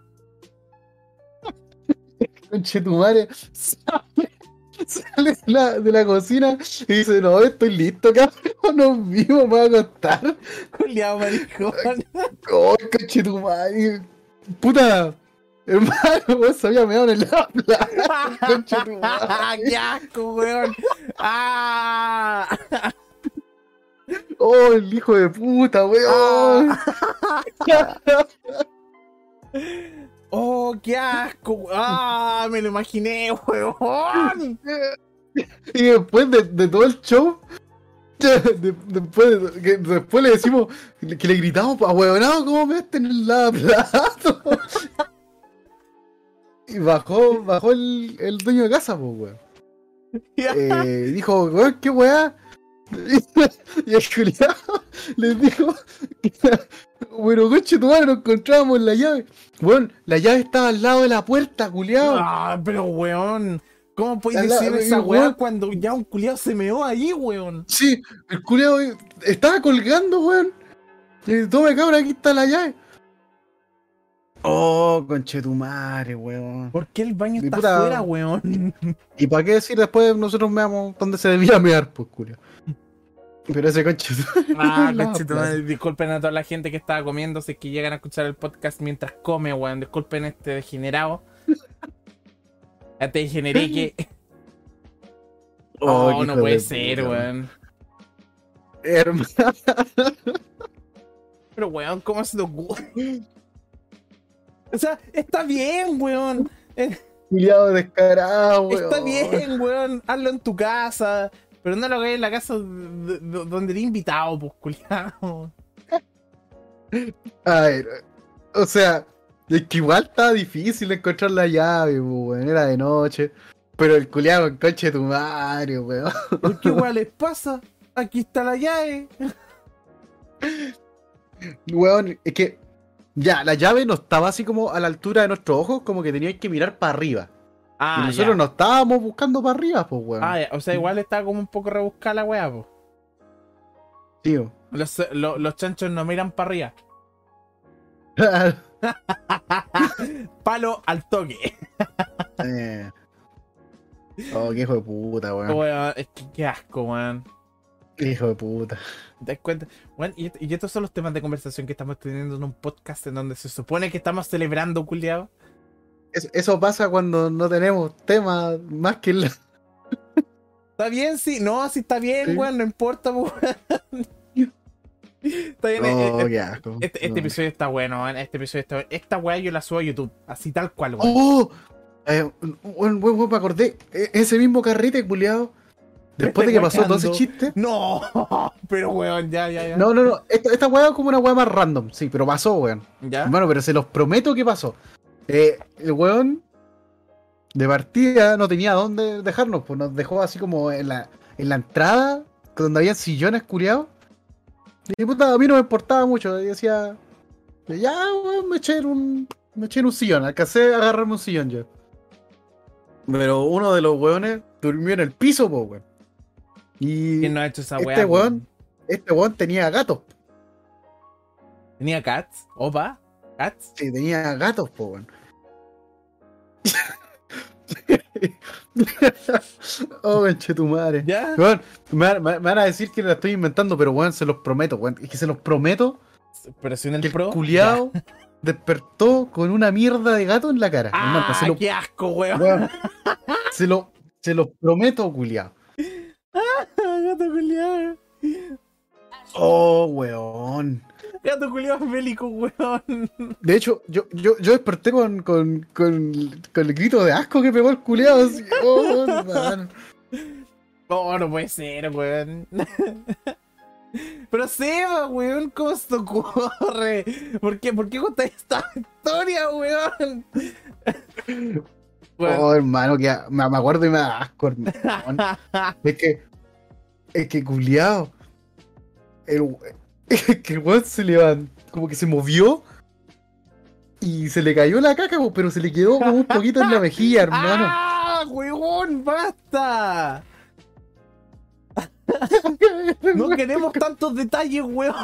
Conchetumare sale, sale de, la, de la cocina y dice, no, estoy listo, cabrón, nos vimos, me voy a acostar. Culiao maricón. Oh, conchetumare. Puta, hermano, vos había meado en el habla. Conchetumare. ¡Qué asco, weón! ¡Ah! Oh, el hijo de puta, weón. ¡Oh, qué asco! ¡Ah! Me lo imaginé, weón. Y después de, de todo el show, de- después, que después le decimos que le gritamos a huevonado, ¿cómo me en el lavaplato? Y bajó, bajó el, el dueño de casa, pues, weón. Eh, dijo, weón, qué weá. Y el culiao les dijo, bueno, coche, tu madre, nos encontrábamos la llave. Weón, la llave estaba al lado de la puerta, culiao. ¡Ah! Pero, weón. ¿Cómo podéis decir esa weón. weá cuando ya un culiao se meó ahí, weón? Sí, el culiao eh, estaba colgando, weón. Y tome cabra, aquí está la llave. Oh, conchetumare, weón. ¿Por qué el baño Mi está puta- afuera, weón? ¿Y para qué decir después nosotros veamos dónde se debía mear, pues, culiao? Pero ese conchetumare. Ah, madre, disculpen a toda la gente que estaba comiendo, si es que llegan a escuchar el podcast mientras come, weón. Disculpen este degenerado. Ya te degeneré que. Oh, qué no puede de ser, puta, weón. Hermano. Pero, weón, ¿cómo se te ocurre? O sea, está bien, weón. Eh, Culiao descarado, weón. Está bien, weón. Hazlo en tu casa. Pero no lo hagas en la casa de- de- donde te he invitado, pues, culiao. A ver, o sea, es que igual estaba difícil encontrar la llave, pues, weón. Era de noche. Pero el culiado con coche de tu madre, weón. ¿Por qué igual les pasa? Aquí está la llave. Weón, es que ya, la llave no estaba así como a la altura de nuestros ojos, como que teníais que mirar para arriba. Y Ah, nosotros ya. no estábamos buscando para arriba, pues, weón. Ah, ya. O sea, igual está como un poco rebuscada la weá, pues. Tío. Los, lo- los chanchos no miran para arriba. Palo al toque. Eh. Oh, qué hijo de puta, weón. Weón, es que qué asco, weón. Qué hijo de puta. ¿Te das cuenta? Weón, y, y estos son los temas de conversación que estamos teniendo en un podcast en donde se supone que estamos celebrando, culiado. Eso, eso pasa cuando no tenemos tema más que la. ¿Está bien? Sí. No, sí está bien, Sí. weón. No importa, weón. Está bien. Oh. Este, este No. episodio está bueno, weón. Este episodio está bueno. Esta weá yo la subo a YouTube. Así tal cual, weón. ¡Oh! Eh, buen, buen, buen, me acordé. E- Ese mismo carrete, culiado. Después de que pasó todo ese chiste. No, pero weón, ya, ya, ya. No, no, no. Esta, esta weá es como una weá más random. Sí, pero pasó, weón. ¿Ya? Bueno, pero se los prometo que pasó. Eh, el weón de partida no tenía dónde dejarnos, pues nos dejó así como en la, en la entrada, donde había sillones culiados. Y puta, a mí no me importaba mucho. Y decía, ya, weón, me eché en un, me eché en un sillón. Alcancé a agarrarme un sillón yo. Pero uno de los weones durmió en el piso, pues, weón. Y ¿Quién no ha hecho esa este weón, este weón tenía gatos. ¿Tenía cats? ¿Opa? ¿Cats? Sí, tenía gatos, po, weón. oh, conche tu madre. ¿Ya? Weón, me, van- me van a decir que la estoy inventando, pero weón, se los prometo, weón. Es que se los prometo Pero si en el que el pro. culiao despertó con una mierda de gato en la cara. Hermano, ¡Ah, se, lo, qué asco, weón! weón, se, lo, se los prometo, culiao. Gato culiado. Oh, weón. Gato culiado bélico, weón. De hecho, yo, yo, yo desperté con, con, con, con el grito de asco que pegó el culiao. así, oh. Oh, no puede ser, weón. Pero Seba, weón, ¿cómo se te ocurre? ¿Por qué, ¿Por qué contas esta historia, weón? Oh, hermano, que me, acuerdo y me da asco, hermano. Es que, es que. El, es que el weón se levantó, como que se movió y se le cayó la caca, pero se le quedó como un poquito en la mejilla, hermano. ¡Ah, weón, basta! No queremos tantos detalles, weón.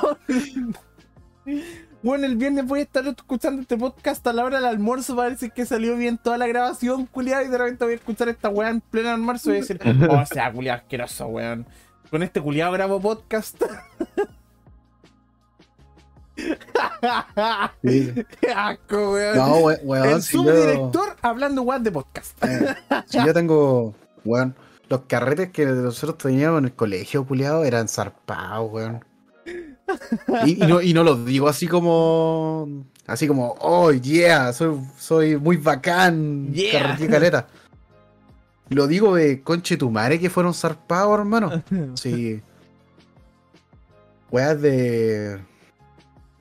Bueno, el viernes voy a estar escuchando este podcast a la hora del almuerzo para es que salió bien toda la grabación, culiado, y de repente voy a escuchar esta weá en pleno almuerzo y decir, oh, sea culiado asqueroso, weón. Con este culiado grabo podcast. Sí. Qué asco, weón. No, we- weón, el si yo, subdirector hablando weón de podcast. eh, si yo tengo, weón, los carretes que nosotros teníamos en el colegio, culiado, eran zarpados, weón. Y, y no, y no los digo así como, así como, oh, yeah, soy, soy muy bacán, Yeah. caleta. Lo digo de conche tu madre que fueron zarpados, hermano. Sí. Weas de.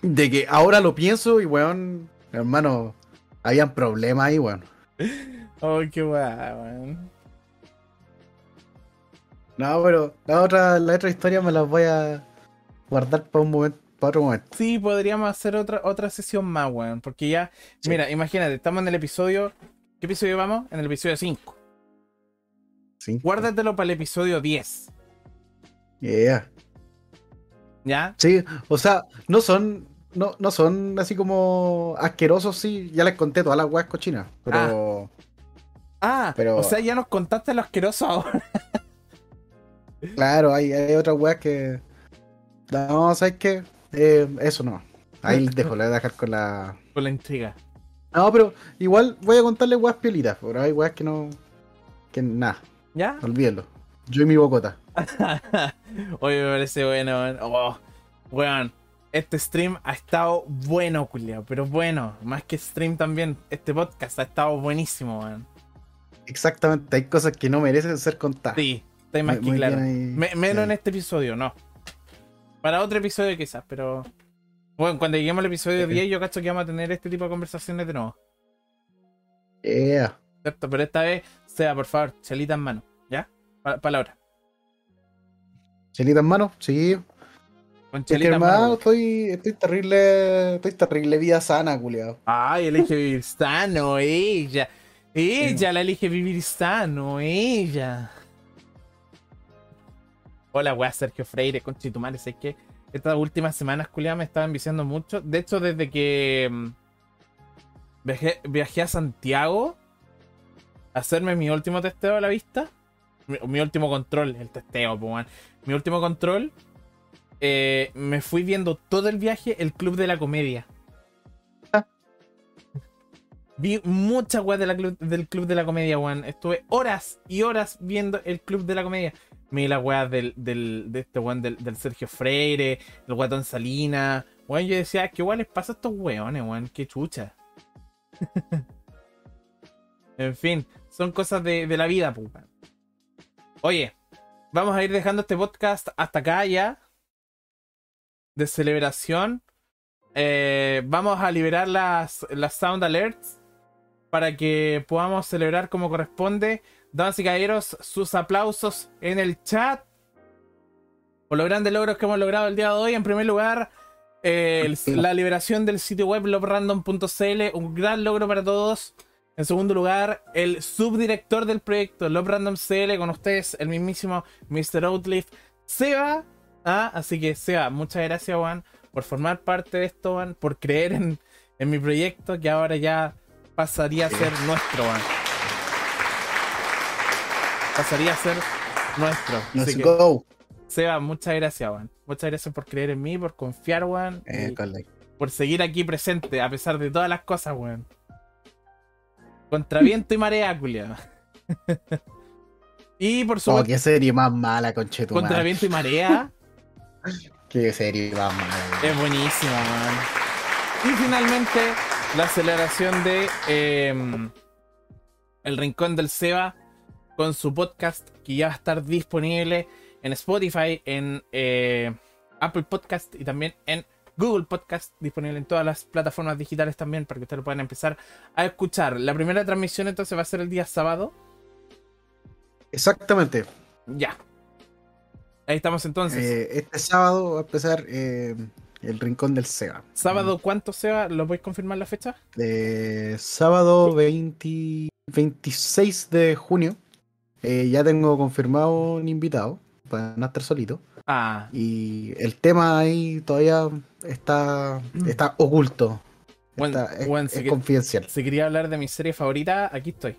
De que ahora lo pienso y weón. Hermano. Habían problemas ahí, weón. Ay, qué weá, weón. No, pero la otra, la otra historia me la voy a guardar para un momento, para otro momento. Sí, podríamos hacer otra, otra sesión más, weón. Porque ya, Sí. mira, imagínate, estamos en el episodio. ¿Qué episodio vamos? En el episodio 5. Sí. Guárdatelo para el episodio 10. Yeah. ¿Ya? Sí, o sea, no son. No, no son así como asquerosos, sí. Ya les conté todas las weas cochinas. Pero. Ah, Pero- o sea, ya nos contaste lo asqueroso ahora. Claro, hay, hay otras weas que. No, ¿sabes qué? Eh, eso no. Ahí les dejo, le voy a dejar con la. Con la intriga. No, pero igual voy a contarle weas piolitas, pero hay weas que no. Que nada, ¿Ya? olvídalo. Yo y mi bocota. Oye, me parece bueno, weón. Oh, weón. Este stream ha estado bueno, culiao, pero bueno, más que stream también, este podcast ha estado buenísimo, weón. Exactamente, hay cosas que no merecen ser contadas. Sí, está más Muy- que muy claro. bien ahí. Me- menos en este episodio, no. Para otro episodio quizás, pero... Bueno, cuando lleguemos al episodio Sí. 10 yo cacho que vamos a tener este tipo de conversaciones de nuevo. Yeah. ¿Cierto? Pero esta vez, sea, por favor, chelita en mano, ¿ya? Pa- Palabra. ¿Chelita en mano? Sí. Con Es que hermano, mano. estoy, estoy terrible. Estoy terrible vida sana, culiado. Ay, elige vivir sano, ella. Ella la elige vivir sano, ella. Hola, weá, Sergio Freire, conchitumare, sé que estas últimas semanas, culiada, me estaban viciando mucho. De hecho, desde que mm, viajé, viajé a Santiago a hacerme mi último testeo a la vista, mi, mi último control, el testeo, pues, mi último control, eh, me fui viendo todo el viaje el Club de la Comedia. Vi muchas weas de la club- del Club de la Comedia, weón. Estuve horas y horas viendo el Club de la Comedia. Vi las weas del, del, de este weón del, del Sergio Freire, el guatón Salina. Weón, yo decía, ¿qué weón les pasa a estos weones, weón? Qué chucha. en fin, son cosas de, de la vida, pues, weón. Oye, vamos a ir dejando este podcast hasta acá ya. De celebración. Eh, vamos a liberar las, las sound alerts para que podamos celebrar como corresponde. Damas y caballeros, sus aplausos en el chat por los grandes logros que hemos logrado el día de hoy. En primer lugar, eh, el- la liberación del sitio web lobrandom.cl, un gran logro para todos. En segundo lugar, el subdirector del proyecto LobRandomCL con ustedes, el mismísimo Mr. Outlive, Seba. Ah, así que Seba, muchas gracias, Juan, por formar parte de esto, Juan, por creer en, en mi proyecto que ahora ya pasaría a ser nuestro, Juan. Pasaría a ser nuestro. Let's que, go. Seba, muchas gracias, Juan. Muchas gracias por creer en mí, por confiar, Juan. Eh, por seguir aquí presente, a pesar de todas las cosas, weón. Contra viento y marea, culiado. y por Oh, supuesto, qué serie más mala, conchetumare. contra viento y marea Qué serie mala. es buenísima, weón. Y finalmente, la aceleración de eh, El Rincón del Seba con su podcast que ya va a estar disponible en Spotify, en eh, Apple Podcast y también en Google Podcast, disponible en todas las plataformas digitales también para que ustedes lo puedan empezar a escuchar. La primera transmisión entonces va a ser el día sábado. Exactamente. Ya. Ahí estamos entonces. Eh, este sábado va a empezar eh, el Rincón del Seba. ¿Sábado cuánto Seba? ¿Lo podéis confirmar la fecha? Eh, sábado 20 26 de junio. Eh, ya tengo confirmado un invitado. para no estar solito. Ah, Y el tema ahí todavía está, está oculto. Bueno, Está- es, bueno, es si que- confidencial. si quería hablar de mi serie favorita, aquí estoy.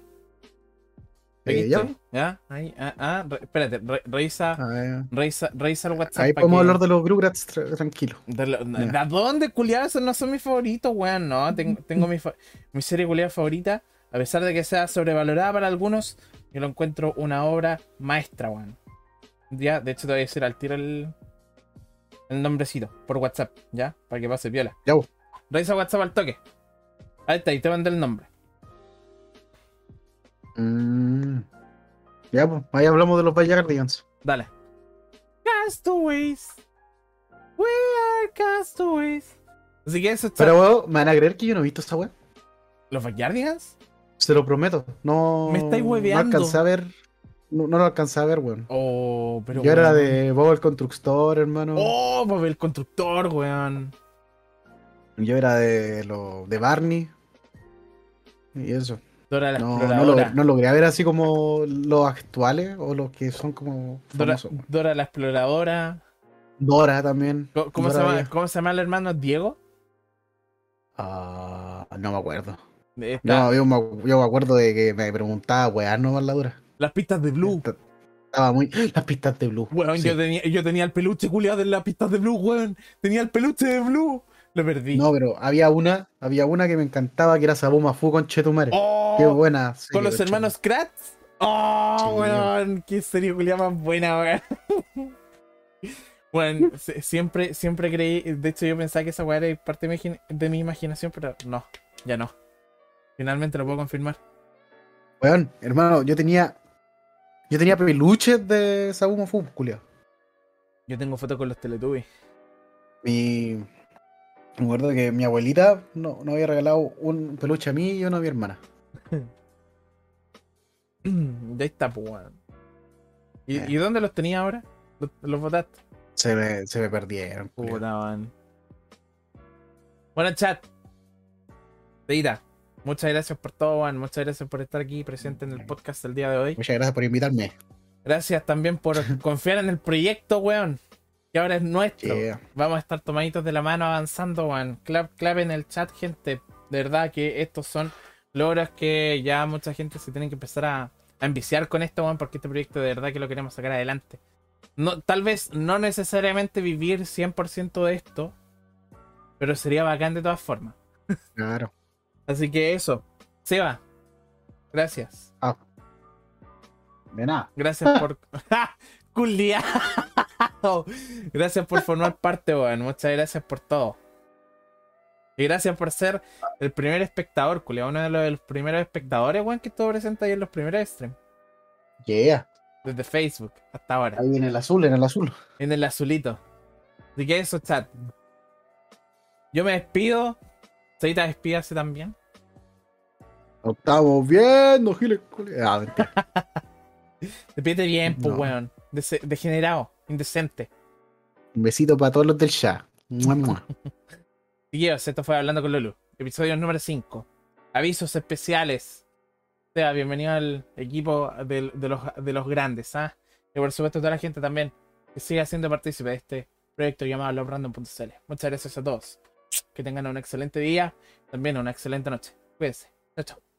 Eh, ya. estoy. ¿Ya? Ahí, ah, ah, re- espérate, re- revisa, Ah, revisa, revisa el WhatsApp. Ahí podemos que- hablar de los Grugrats tra- tranquilo. De, lo- Ya. ¿de dónde, culiado? Esos no son mis favoritos, weón. No, tengo, tengo mi, fa- mi serie culiada favorita. A pesar de que sea sobrevalorada para algunos, yo lo encuentro una obra maestra, weón. Ya, de hecho, te voy a decir al tiro el, el nombrecito por WhatsApp, ¿ya? Para que pase viola. Ya. Revisa WhatsApp al toque. Ahí está, ahí te mandé el nombre. Mm. Ya, pues, ahí hablamos de los Guardians. Dale. Castaways. We are castaways. Así que eso está. Pero, weón, ¿me van a creer que yo no he visto esa weá? ¿Los Backyardigans? Se lo prometo. No. Me estáis hueveando. No alcancé a ver. No, no lo alcancé a ver, weón. Oh, pero. yo era de Bob el Constructor, hermano. Oh, Bob el constructor, weón. Yo era de lo de Barney. Y eso. Dora la No, no, lo, no logré ver así como los actuales o los que son como Dora, famosos. Dora la exploradora. Dora también. ¿Cómo, se Dora llama. ¿Cómo se llama el hermano? ¿Diego? Ah, no me acuerdo. No, yo me, yo me acuerdo de que me preguntaba, weá, no más la dura. Las pistas de Blue. Estaba muy. Las pistas de Blue. Weón, Sí. yo, tenía, yo tenía el peluche culiado de las pistas de Blue, weón. Tenía el peluche de Blue. Lo perdí. No, pero había una, había una que me encantaba que era Sabuma Fu con Chetumare. Oh, Qué buena. serie, Con los hermanos Kratz. Oh, Sí. weón. Qué serie culiada más buena, weón. Bueno, siempre, siempre creí. De hecho, yo pensaba que esa weá era parte de mi, imaginación, pero no, ya no. Finalmente lo puedo confirmar. Weón, hermano, yo tenía. Yo tenía peluches de Sabuma Fu, culiao. Yo tengo fotos con los Teletubbies. Mi. Me acuerdo que mi abuelita no, no había regalado un peluche a mí y uno a mi hermana. ya está, pues, weón. ¿Y, Eh. ¿Y dónde los tenía ahora? ¿Los, los botaste? Se me, se me perdieron. weón. Bueno, chat. Deita, muchas gracias por todo, weón. Muchas gracias por estar aquí presente en el podcast el día de hoy. Muchas gracias por invitarme. Gracias también por confiar en el proyecto, weón. Que ahora es nuestro. Yeah. Vamos a estar tomaditos de la mano avanzando, weón. Clap, clap en el chat, gente. De verdad que estos son logros que ya mucha gente se tiene que empezar a, a enviciar con esto, weón, porque este proyecto de verdad que lo queremos sacar adelante. No, tal vez no necesariamente vivir 100% de esto, pero sería bacán de todas formas. Claro. Así que eso. Seba, gracias. Ah. De nada. Gracias por. ¡Ja! Gracias por formar parte, weón. Muchas gracias por todo. Y gracias por ser el primer espectador, culiao. Uno de los, de los primeros espectadores, weón, que estuvo presente ahí en los primeros streams. Yeah. Desde Facebook hasta ahora. Ahí en el azul, en el azul. En el azulito. Así que eso, chat. Yo me despido. Seita, despídase también. Lo estamos viendo, Giles. Ah, mentira. Despídete bien, pues, No. weón. Degenerado, indecente. Un besito para todos los del. Mua, mua. Chiquillos, esto fue Hablando con Lulu. Episodio número 5. Avisos especiales. O sea, bienvenido al equipo de, de los, de los grandes, ¿ah? Y por supuesto toda la gente también que siga siendo partícipe de este proyecto llamado lovrandom.cl. Muchas gracias a todos. Que tengan un excelente día, también una excelente noche. Cuídense. Chao, chao.